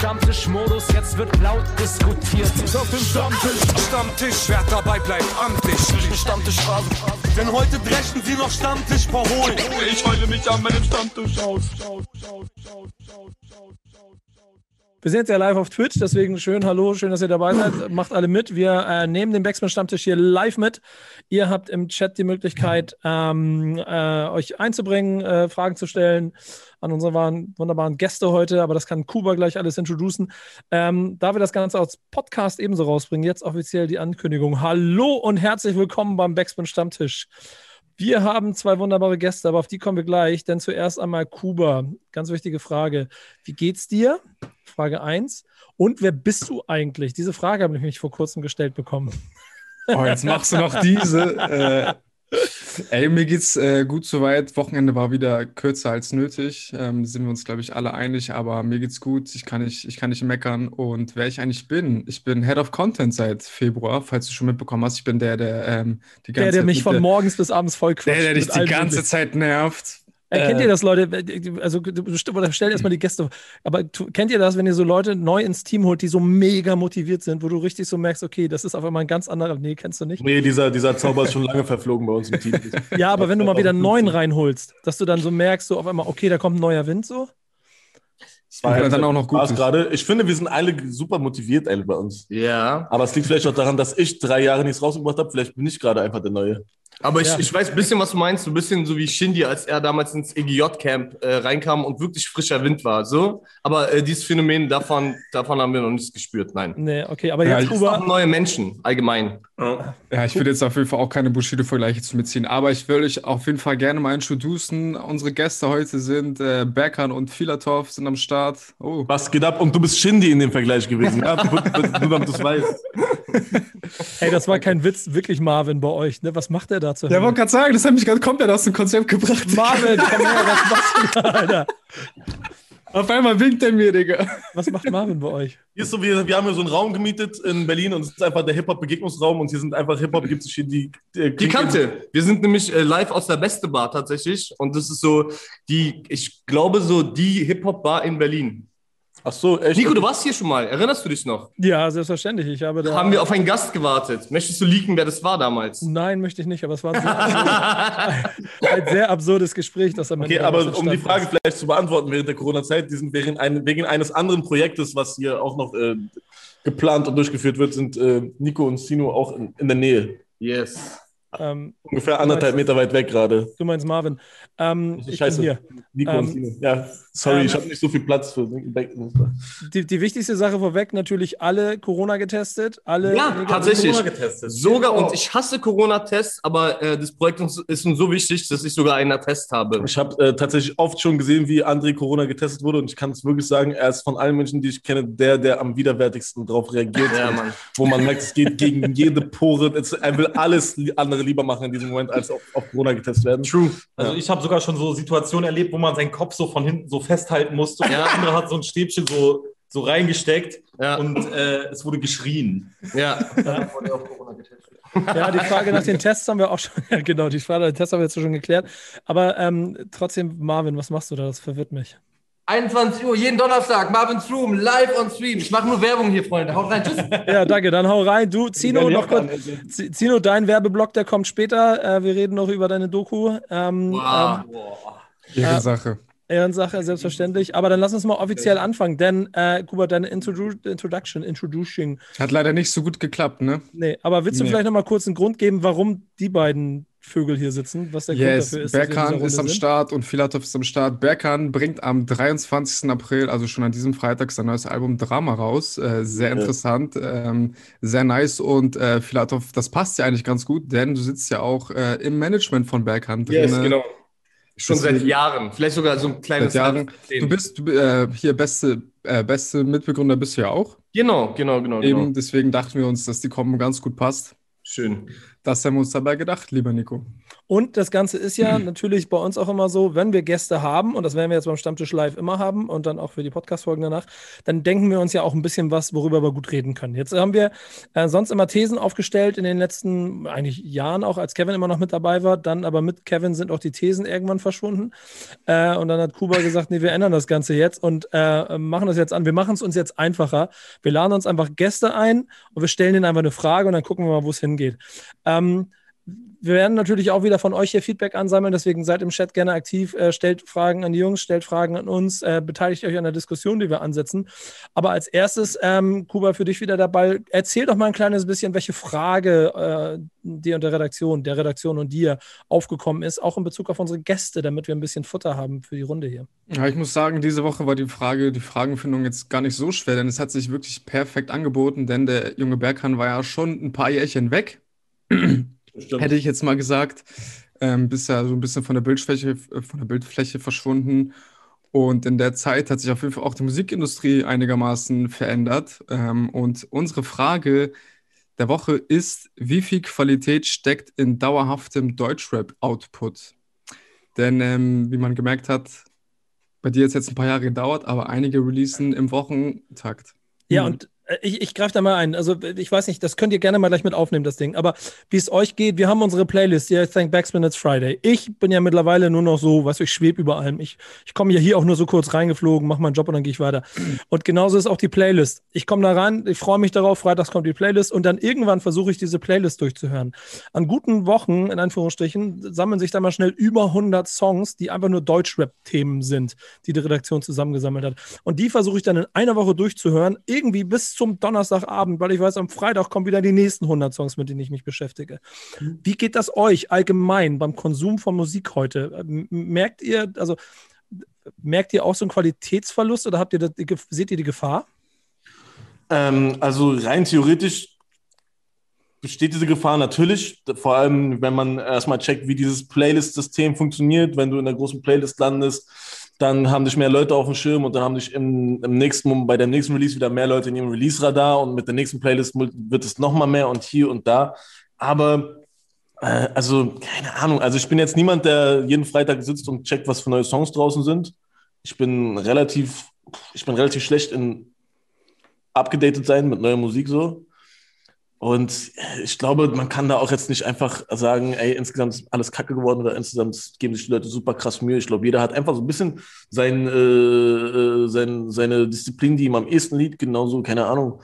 Stammtischmodus, jetzt wird laut diskutiert. Auf dem Stammtisch, Stammtisch, wer dabei bleibt, amtlich. Stammtisch Phase. Denn heute dreschen sie noch Stammtisch verholen. Ich heule mich an meinem Stammtisch aus. Wir sind jetzt ja live auf Twitch, deswegen schön, hallo, schön, dass ihr dabei seid. Macht alle mit. Wir äh, nehmen den Backspin-Stammtisch hier live mit. Ihr habt im Chat die Möglichkeit, ähm, äh, euch einzubringen, äh, Fragen zu stellen an unsere wunderbaren Gäste heute, aber das kann Kuba gleich alles introducen. Ähm, da wir das Ganze als Podcast ebenso rausbringen, jetzt offiziell die Ankündigung. Hallo und herzlich willkommen beim Backspin-Stammtisch. Wir haben zwei wunderbare Gäste, aber auf die kommen wir gleich. Denn zuerst einmal Kuba. Ganz wichtige Frage. Wie geht's dir? Frage 1. Und wer bist du eigentlich? Diese Frage habe ich mich vor kurzem gestellt bekommen. Oh, jetzt machst du noch diese. Äh, ey, mir geht's äh, gut soweit. Wochenende war wieder kürzer als nötig. Ähm, sind wir uns, glaube ich, alle einig, aber mir geht's gut. Ich kann, nicht, ich kann nicht meckern. Und wer ich eigentlich bin, ich bin Head of Content seit Februar, falls du schon mitbekommen hast. Ich bin der, der ähm, die ganze Der, der Zeit mich von morgens bis abends voll quatscht. der, der dich die ganze. Zeit nervt. Äh, kennt Äh, ihr das, Leute? Also, du- oder stellt erstmal die Gäste. Aber tu, kennt ihr das, wenn ihr so Leute neu ins Team holt, die so mega motiviert sind, wo du richtig so merkst, okay, das ist auf einmal ein ganz anderer. Nee, kennst du nicht? Nee, dieser, dieser Zauber ist schon lange verflogen bei uns im Team. Ja, aber wenn du mal wieder einen neuen reinholst, dass du dann so merkst, so auf einmal, okay, da kommt ein neuer Wind so. Das war dann auch noch gut gerade. Ich finde, wir sind alle super motiviert ey, bei uns. Ja, Aber es liegt vielleicht auch daran, dass ich drei Jahre nichts rausgebracht habe. Vielleicht bin ich gerade einfach der Neue. Aber ich, Ja. ich weiß ein bisschen, was du meinst. So ein bisschen so wie Shindy, als er damals ins EGJ-Camp äh, reinkam und wirklich frischer Wind war. So. Aber äh, dieses Phänomen, davon, davon haben wir noch nichts gespürt. Nein. Nee, okay, aber Ja, jetzt, auch Kuba, neue Menschen, allgemein. Ja, ich würde jetzt auf jeden Fall auch keine Bushido-Vergleiche zu mitziehen, aber ich will euch auf jeden Fall gerne mal introducen. Unsere Gäste heute sind äh, Berkan und Filatov sind am Start. Oh, Was geht ab? Und du bist Shindy in dem Vergleich gewesen. Ja? Nur damit du es weißt. ey, das war kein Witz, wirklich Marvin bei euch, ne? Was macht der da zu Ja, wollte gerade sagen, das hat mich gerade komplett aus dem Konzept gebracht. Marvin, komm her, was machst du da, Alter? Auf einmal winkt er mir, Digga. Was macht Marvin bei euch? Hier ist so, wir, wir haben hier so einen Raum gemietet in Berlin und es ist einfach der Hip-Hop-Begegnungsraum und hier sind einfach Hip-Hop, gibt es hier die. äh, Die Kante. Wir sind nämlich äh, live aus der Beste Bar tatsächlich. Und das ist so die, ich glaube, so die Hip-Hop-Bar in Berlin. Ach so, echt? Nico, du warst hier schon mal. Erinnerst du dich noch? Ja, selbstverständlich. Ich habe da. Haben wir auf einen Gast gewartet. Möchtest du leaken, wer das war damals? Nein, möchte ich nicht, aber es war ein sehr, ein sehr absurdes Gespräch, das am Ende Okay, aber um die Frage vielleicht zu beantworten während der Corona-Zeit, die sind wegen, ein, wegen eines anderen Projektes, was hier auch noch äh, geplant und durchgeführt wird, sind äh, Nico und Sino auch in, in der Nähe. Yes. Ähm, Ungefähr anderthalb Meter weit weg gerade. du meinst Marvin. Ähm, ich bin Scheiße. hier. Nico Ähm. Ja, sorry, ähm, ich habe nicht so viel Platz für Die, die wichtigste Sache vorweg, natürlich alle Corona getestet. Alle Ja, tatsächlich. Corona getestet. Sogar, und ich hasse Corona-Tests, aber äh, das Projekt ist uns so wichtig, dass ich sogar einen Attest habe. Ich habe äh, tatsächlich oft schon gesehen, wie André Corona getestet wurde und ich kann es wirklich sagen, er ist von allen Menschen, die ich kenne, der, der am widerwärtigsten darauf reagiert. Ja, Mann. Wo man merkt, es geht gegen jede Pore. Es, er will alles li- andere lieber machen in diesem Moment, als auf, auf Corona getestet werden. True. Also Ja. ich habe sogar schon so Situationen erlebt, wo man seinen Kopf so von hinten so festhalten musste. Und Ja. der andere hat so ein Stäbchen so, so reingesteckt Ja. und äh, es wurde geschrien. Ja. Ja, die Frage nach den Tests haben wir auch schon, ja, genau, die Frage nach den Tests haben wir jetzt schon geklärt. Aber ähm, trotzdem, Marvin, was machst du da? Das verwirrt mich. 21 Uhr, jeden Donnerstag, Marvin's Room, live on stream. Ich mache nur Werbung hier, Freunde. Haut rein, tschüss. Ja, danke, dann hau rein. Du, Zino, noch kurz. Zino, dein Werbeblock, der kommt später. Äh, wir reden noch über deine Doku. Ähm, Wow. ähm, Ihre Sache. Ehrensache, selbstverständlich. Aber dann lass uns mal offiziell anfangen, denn, äh, Kuba, deine Introdu Introduction, Introducing. Hat leider nicht so gut geklappt, ne? Nee, aber willst du Nee. vielleicht noch mal kurz einen Grund geben, warum die beiden Vögel hier sitzen? Was der Yes, Grund dafür ist? Berkan ist am sind? Start und Filatov ist am Start. Berkan bringt am 23. April, also schon an diesem Freitag, sein neues Album Drama raus. Äh, sehr Ja. interessant, ähm, sehr nice. Und äh, Filatov, das passt ja eigentlich ganz gut, denn du sitzt ja auch äh, im Management von Berkan drin. Yes, genau. Schon seit Jahren. Vielleicht sogar so ein kleines Seit Jahren. Du bist du, äh, hier beste, äh, beste Mitbegründer bist du ja auch. Genau, genau, genau. genau. Eben, deswegen dachten wir uns, dass die Kombo ganz gut passt. Schön. Das haben wir uns dabei gedacht, lieber Nico. Und das Ganze ist ja natürlich bei uns auch immer so, wenn wir Gäste haben, und das werden wir jetzt beim Stammtisch live immer haben und dann auch für die Podcast-Folgen danach, dann denken wir uns ja auch ein bisschen was, worüber wir gut reden können. Jetzt haben wir äh, sonst immer Thesen aufgestellt in den letzten eigentlich Jahren, auch als Kevin immer noch mit dabei war. Dann aber mit Kevin sind auch die Thesen irgendwann verschwunden. Äh, und dann hat Kuba gesagt, nee, wir ändern das Ganze jetzt und äh, machen das jetzt an. Wir machen es uns jetzt einfacher. Wir laden uns einfach Gäste ein und wir stellen ihnen einfach eine Frage und dann gucken wir mal, wo es hingeht. Ähm, wir werden natürlich auch wieder von euch hier Feedback ansammeln, deswegen seid im Chat gerne aktiv, äh, stellt Fragen an die Jungs, stellt Fragen an uns, äh, beteiligt euch an der Diskussion, die wir ansetzen. Aber als erstes, ähm, Kuba, für dich wieder dabei, erzähl doch mal ein kleines bisschen, welche Frage äh, dir und der Redaktion, der Redaktion und dir aufgekommen ist, auch in Bezug auf unsere Gäste, damit wir ein bisschen Futter haben für die Runde hier. Ja, ich muss sagen, diese Woche war die Frage, die Fragenfindung jetzt gar nicht so schwer, denn es hat sich wirklich perfekt angeboten, denn der junge Berghahn war ja schon ein paar Jährchen weg. Stimmt. hätte ich jetzt mal gesagt. Ähm, bist ja so ein bisschen von der Bildfläche, von der Bildfläche verschwunden. Und in der Zeit hat sich auf jeden Fall auch die Musikindustrie einigermaßen verändert. Ähm, und unsere Frage der Woche ist, wie viel Qualität steckt in dauerhaftem Deutschrap-Output? Denn ähm, wie man gemerkt hat, bei dir hat es jetzt ein paar Jahre gedauert, aber einige releasen im Wochentakt. Ja, und äh, ich, ich greife da mal ein. Also, ich weiß nicht, das könnt ihr gerne mal gleich mit aufnehmen, das Ding. Aber wie es euch geht, wir haben unsere Playlist, ja, Thank Backspin, It's Friday. Ich bin ja mittlerweile nur noch so, was ich schwebe über allem. Ich, ich komme ja hier auch nur so kurz reingeflogen, mache meinen Job und dann gehe ich weiter. Und genauso ist auch die Playlist. Ich komme da rein, ich freue mich darauf, freitags kommt die Playlist und dann irgendwann versuche ich diese Playlist durchzuhören. An guten Wochen, in Anführungsstrichen, sammeln sich da mal schnell über 100 Songs, die einfach nur Deutschrap-Themen sind, die die Redaktion zusammengesammelt hat. Und die versuche ich dann in einer Woche durchzuhören, irgendwie bis zum Donnerstagabend, weil ich weiß, am Freitag kommen wieder die nächsten 100 Songs, mit denen ich mich beschäftige. Wie geht das euch allgemein beim Konsum von Musik heute? M- Merkt ihr, also merkt ihr auch so einen Qualitätsverlust oder habt ihr das, seht ihr die Gefahr? Ähm, also rein theoretisch besteht diese Gefahr natürlich, vor allem wenn man erstmal checkt, wie dieses Playlist-System funktioniert. Wenn du in der großen Playlist landest, dann haben dich mehr Leute auf dem Schirm und dann haben dich im, im nächsten, bei dem nächsten Release wieder mehr Leute in ihrem Release-Radar und mit der nächsten Playlist wird es nochmal mehr und hier und da. Aber äh, also, keine Ahnung, also ich bin jetzt niemand, der jeden Freitag sitzt und checkt, was für neue Songs draußen sind. Ich bin relativ, ich bin relativ schlecht in abgedatet sein mit neuer Musik so. Und ich glaube, man kann da auch jetzt nicht einfach sagen, ey, insgesamt ist alles kacke geworden oder insgesamt geben sich die Leute super krass Mühe. Ich glaube, jeder hat einfach so ein bisschen sein, äh, äh, sein, seine Disziplin, die ihm am ehesten liegt, genauso, keine Ahnung.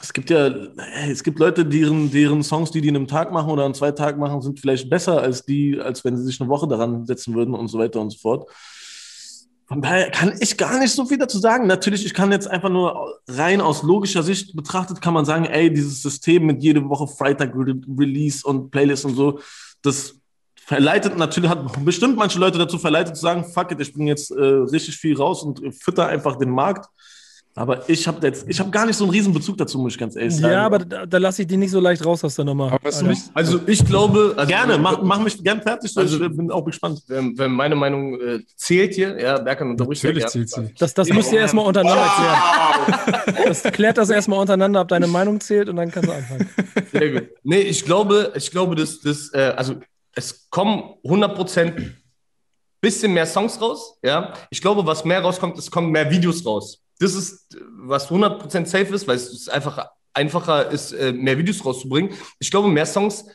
Es gibt ja, ey, es gibt Leute, deren, deren Songs, die die in einem Tag machen oder an zwei Tagen machen, sind vielleicht besser als die, als wenn sie sich eine Woche daran setzen würden und so weiter und so fort. Von daher kann ich gar nicht so viel dazu sagen. Natürlich, ich kann jetzt einfach nur rein aus logischer Sicht betrachtet, kann man sagen, ey, dieses System mit jede Woche Freitag Re Release und Playlist und so, das verleitet natürlich, hat bestimmt manche Leute dazu verleitet zu sagen, fuck it, ich bin jetzt äh, richtig viel raus und fütter einfach den Markt. Aber ich habe jetzt, ich habe gar nicht so einen riesen Bezug dazu, muss ich ganz ehrlich sagen. Ja, aber da, da lasse ich die nicht so leicht raus aus der Nummer. Also ich glaube, also Gerne, mach, mach mich gern fertig, so Also- ich bin auch gespannt. wenn, wenn meine Meinung äh, zählt hier, ja, Berkan unterbricht natürlich zählt sie. Das, das müsst ihr erstmal untereinander klären. Das klärt das erstmal untereinander, ob deine Meinung zählt und dann kannst du anfangen. Sehr gut. Nee, ich glaube, ich glaube, dass das, äh, also es kommen 100% bisschen mehr Songs raus, ja. Ich glaube, was mehr rauskommt, es kommen mehr Videos raus. Das ist, was 100% safe ist, weil es einfach einfacher ist, äh, mehr Videos rauszubringen. Ich glaube, mehr Songs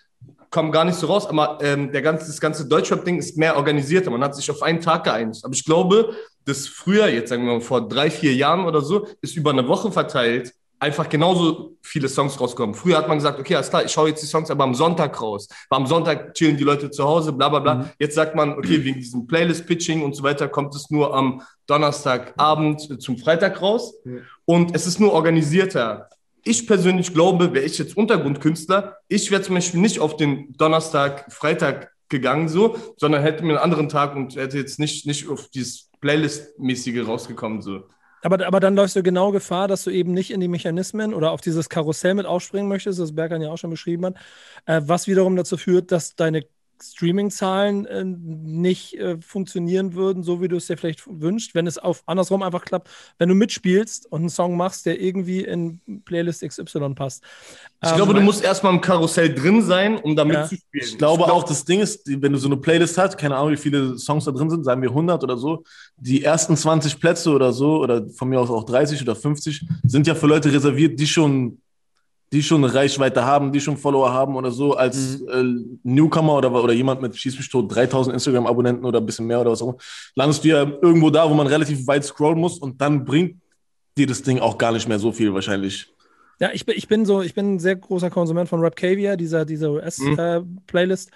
kommen gar nicht so raus, aber ähm, der ganze, das ganze Deutschrap-Ding ist mehr organisierter. Man hat sich auf einen Tag geeinigt. Aber ich glaube, dass früher, jetzt sagen wir mal vor drei, vier Jahren oder so, ist über eine Woche verteilt einfach genauso viele Songs rauskommen. Früher hat man gesagt, okay, alles klar, ich schaue jetzt die Songs aber am Sonntag raus. Aber am Sonntag chillen die Leute zu Hause, bla bla bla. Jetzt sagt man, okay, wegen diesem Playlist-Pitching und so weiter kommt es nur am Donnerstagabend zum Freitag raus. Und es ist nur organisierter. Ich persönlich glaube, wäre ich jetzt Untergrundkünstler, ich wäre zum Beispiel nicht auf den Donnerstag, Freitag gegangen so, sondern hätte mir einen anderen Tag und hätte jetzt nicht, nicht auf dieses Playlist-mäßige rausgekommen so. Aber, aber dann läufst du genau Gefahr, dass du eben nicht in die Mechanismen oder auf dieses Karussell mit aufspringen möchtest, das Berkan ja auch schon beschrieben hat, äh, was wiederum dazu führt, dass deine Streaming-Zahlen äh, nicht äh, funktionieren würden, so wie du es dir vielleicht wünschst, wenn es auf andersrum einfach klappt, wenn du mitspielst und einen Song machst, der irgendwie in Playlist XY passt. Ich Ähm, glaube, du musst erstmal im Karussell drin sein, um da Ja. mitzuspielen. Ich glaube auch, das Ding ist, die- wenn du so eine Playlist hast, keine Ahnung, wie viele Songs da drin sind, sagen wir 100 oder so, die ersten 20 Plätze oder so, oder von mir aus auch 30 oder 50, sind ja für Leute reserviert, die schon, die schon eine Reichweite haben, die schon Follower haben oder so, als äh, Newcomer oder, oder jemand mit Schieß mich tot, 3000 Instagram-Abonnenten oder ein bisschen mehr oder was auch immer, landest du ja irgendwo da, wo man relativ weit scrollen muss und dann bringt dir das Ding auch gar nicht mehr so viel wahrscheinlich. Ja, ich bin, ich bin so, ich bin ein sehr großer Konsument von Rapcavia, dieser, dieser US-Playlist.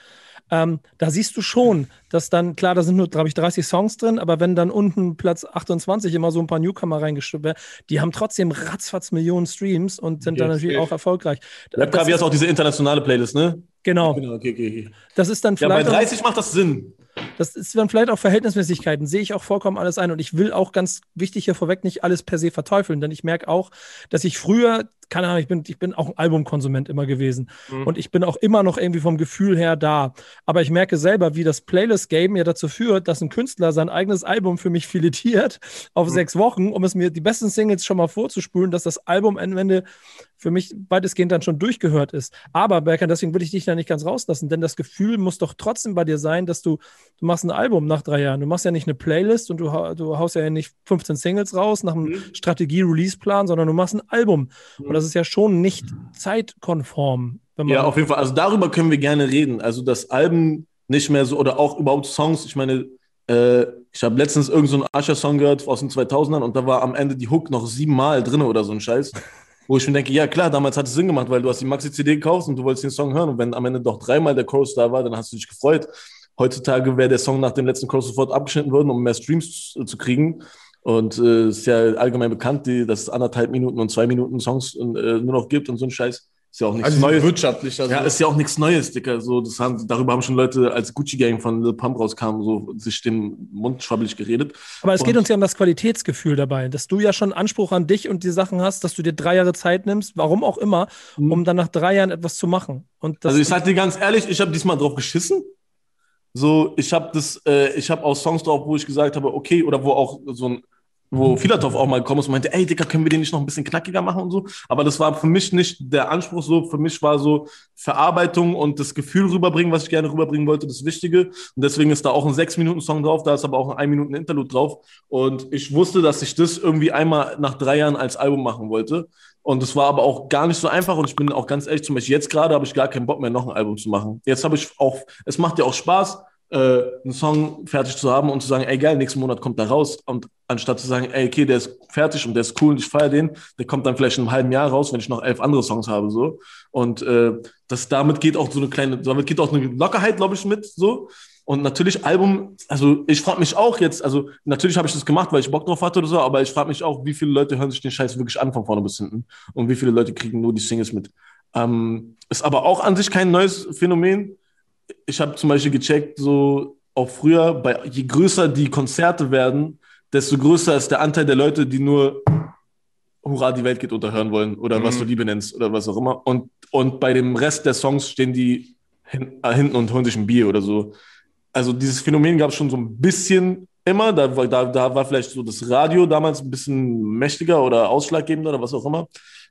Ähm, da siehst du schon, dass dann, klar, da sind nur, glaube ich, 30 Songs drin, aber wenn dann unten Platz 28 immer so ein paar Newcomer reingestimmt werden, die haben trotzdem ratzfatz Millionen Streams und sind dann Ja, natürlich safe. auch erfolgreich. Rap Das Kavi ist- auch diese internationale Playlist, ne? Genau, Genau, okay, okay, okay. das ist dann Ja, bei vielleicht. auch- 30 macht das Sinn. Das ist dann vielleicht auch Verhältnismäßigkeiten, sehe ich auch vollkommen alles ein. Und ich will auch ganz wichtig hier vorweg nicht alles per se verteufeln, denn ich merke auch, dass ich früher, keine Ahnung, ich bin, ich bin auch ein Albumkonsument immer gewesen. Und ich bin auch immer noch irgendwie vom Gefühl her da. Aber ich merke selber, wie das Playlist-Game ja dazu führt, dass ein Künstler sein eigenes Album für mich filetiert auf sechs Wochen, um es mir die besten Singles schon mal vorzuspulen, dass das Album am Ende für mich weitestgehend dann schon durchgehört ist. Aber, Berkan, deswegen will ich dich da nicht ganz rauslassen, denn das Gefühl muss doch trotzdem bei dir sein, dass du, du machst ein Album nach drei Jahren. Du machst ja nicht eine Playlist und du, du haust ja nicht 15 Singles raus nach einem Strategie-Release-Plan, sondern du machst ein Album. Und das ist ja schon nicht zeitkonform. Wenn man Ja, auf jeden Fall. Also darüber können wir gerne reden. Also das Alben nicht mehr so oder auch überhaupt Songs. Ich meine, äh, ich habe letztens irgendeinen so einen Usher-Song gehört aus den 2000ern und da war am Ende die Hook noch siebenmal drin oder so ein Scheiß. Wo ich mir denke, ja klar, damals hat es Sinn gemacht, weil du hast die Maxi-CD gekauft und du wolltest den Song hören und wenn am Ende doch dreimal der Chorus da war, dann hast du dich gefreut. Heutzutage wäre der Song nach dem letzten Chorus sofort abgeschnitten worden, um mehr Streams zu kriegen. Und äh, ist ja allgemein bekannt, die, dass es anderthalb Minuten und zwei Minuten Songs äh, nur noch gibt und so ein Scheiß. Ist ja auch nichts Also Neues. wirtschaftlich. Also Ja, ist ja auch nichts Neues, Dicker. So, das haben, darüber haben schon Leute, als Gucci Gang von Lil Pump rauskam, so sich den Mund schwabbelig geredet. Aber es geht Und- uns ja um das Qualitätsgefühl dabei, dass du ja schon Anspruch an dich und die Sachen hast, dass du dir drei Jahre Zeit nimmst, warum auch immer, um dann nach drei Jahren etwas zu machen. Und das also ich sag dir ganz ehrlich, ich habe diesmal drauf geschissen. So, ich habe das, äh, ich habe auch Songs drauf, wo ich gesagt habe, okay, oder wo auch so ein, wo Filatov auch mal gekommen ist und meinte, ey, Dicker, können wir den nicht noch ein bisschen knackiger machen und so. Aber das war für mich nicht der Anspruch so. Für mich war so Verarbeitung und das Gefühl rüberbringen, was ich gerne rüberbringen wollte, das Wichtige. Und deswegen ist da auch ein 6-Minuten-Song drauf, da ist aber auch ein 1-Minuten-Interlude drauf. Und ich wusste, dass ich das irgendwie einmal nach drei Jahren als Album machen wollte. Und es war aber auch gar nicht so einfach. Und ich bin auch ganz ehrlich, zum Beispiel jetzt gerade habe ich gar keinen Bock mehr, noch ein Album zu machen. Jetzt habe ich auch, es macht ja auch Spaß, äh, einen Song fertig zu haben und zu sagen, ey geil, nächsten Monat kommt da raus. Und anstatt zu sagen, ey, okay, der ist fertig und der ist cool und ich feiere den, der kommt dann vielleicht in einem halben Jahr raus, wenn ich noch elf andere Songs habe. so Und äh, das damit geht auch so eine kleine, damit geht auch eine Lockerheit, glaube ich, mit so. Und natürlich Album, also ich frage mich auch jetzt, also natürlich habe ich das gemacht, weil ich Bock drauf hatte oder so, aber ich frage mich auch, wie viele Leute hören sich den Scheiß wirklich an von vorne bis hinten und wie viele Leute kriegen nur die Singles mit. Ähm, ist aber auch an sich kein neues Phänomen. Ich habe zum Beispiel gecheckt, so auch früher, bei, je größer die Konzerte werden, desto größer ist der Anteil der Leute, die nur Hurra, die Welt geht unterhören wollen oder was Mhm. du Liebe nennst oder was auch immer. Und, und bei dem Rest der Songs stehen die hin, äh, hinten und holen sich ein Bier oder so. Also dieses Phänomen gab es schon so ein bisschen immer. Da, war- da, da war vielleicht so das Radio damals ein bisschen mächtiger oder ausschlaggebender oder was auch immer.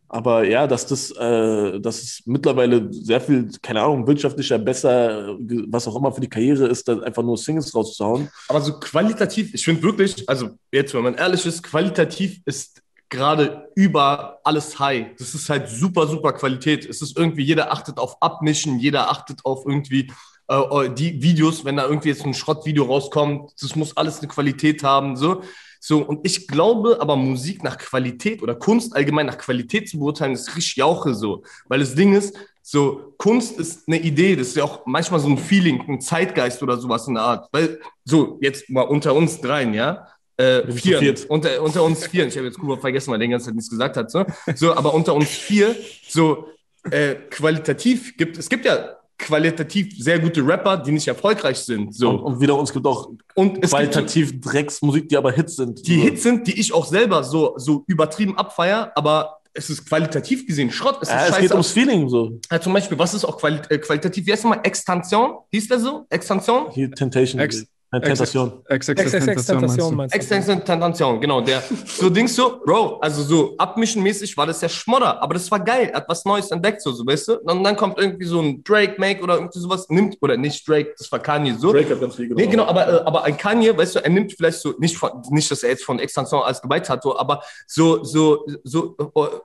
Aber ja, dass das, äh, dass es mittlerweile sehr viel, keine Ahnung, wirtschaftlicher, besser, was auch immer für die Karriere ist, da einfach nur Singles rauszuhauen. Aber so qualitativ, ich finde wirklich, also jetzt, wenn man ehrlich ist, qualitativ ist gerade über alles high. Das ist halt super, super Qualität. Es ist irgendwie, jeder achtet auf Abmischen, jeder achtet auf irgendwie äh, die Videos, wenn da irgendwie jetzt ein Schrottvideo rauskommt, das muss alles eine Qualität haben, so. So, und ich glaube aber, Musik nach Qualität oder Kunst allgemein nach Qualität zu beurteilen, ist richtig jauche so. Weil das Ding ist, so, Kunst ist eine Idee, das ist ja auch manchmal so ein Feeling, ein Zeitgeist oder sowas in der Art. Weil, so, jetzt mal unter uns dreien, ja. Äh, vier, unter, unter uns vier. Ich habe jetzt Kuba vergessen, weil der die ganze Zeit nichts gesagt hat. So, so aber unter uns vier, so äh, qualitativ gibt es gibt ja qualitativ sehr gute Rapper, die nicht erfolgreich sind. So. Und, und wieder uns gibt auch Und es gibt so- qualitativ Drecksmusik, die aber Hits sind. die Hits sind, die ich auch selber so, so übertrieben abfeier, aber es ist qualitativ gesehen Schrott. Es ist Ja, es geht ums Feeling so. ja, zum Beispiel, was ist auch quali äh, qualitativ? Wie heißt nochmal? Extension? Hieß der so? Extension? Hier Temptation. Ex- Tentation. XXX XXX Tentation meinst du? Extension Tentation, genau. Der, so Dings so, Bro, also so abmischenmäßig war das ja Schmodder, aber das war geil. Er hat was Neues entdeckt, so, so weißt du? Und dann kommt irgendwie so ein Drake-Make oder irgendwie sowas, nimmt, oder nicht Drake, das war Kanye so. Drake hat ganz viel Nee, genau, aber, äh, aber ein Kanye, weißt du, er nimmt vielleicht so, nicht, von, nicht dass er jetzt von Extension alles dabei hat, so, aber so, so, so,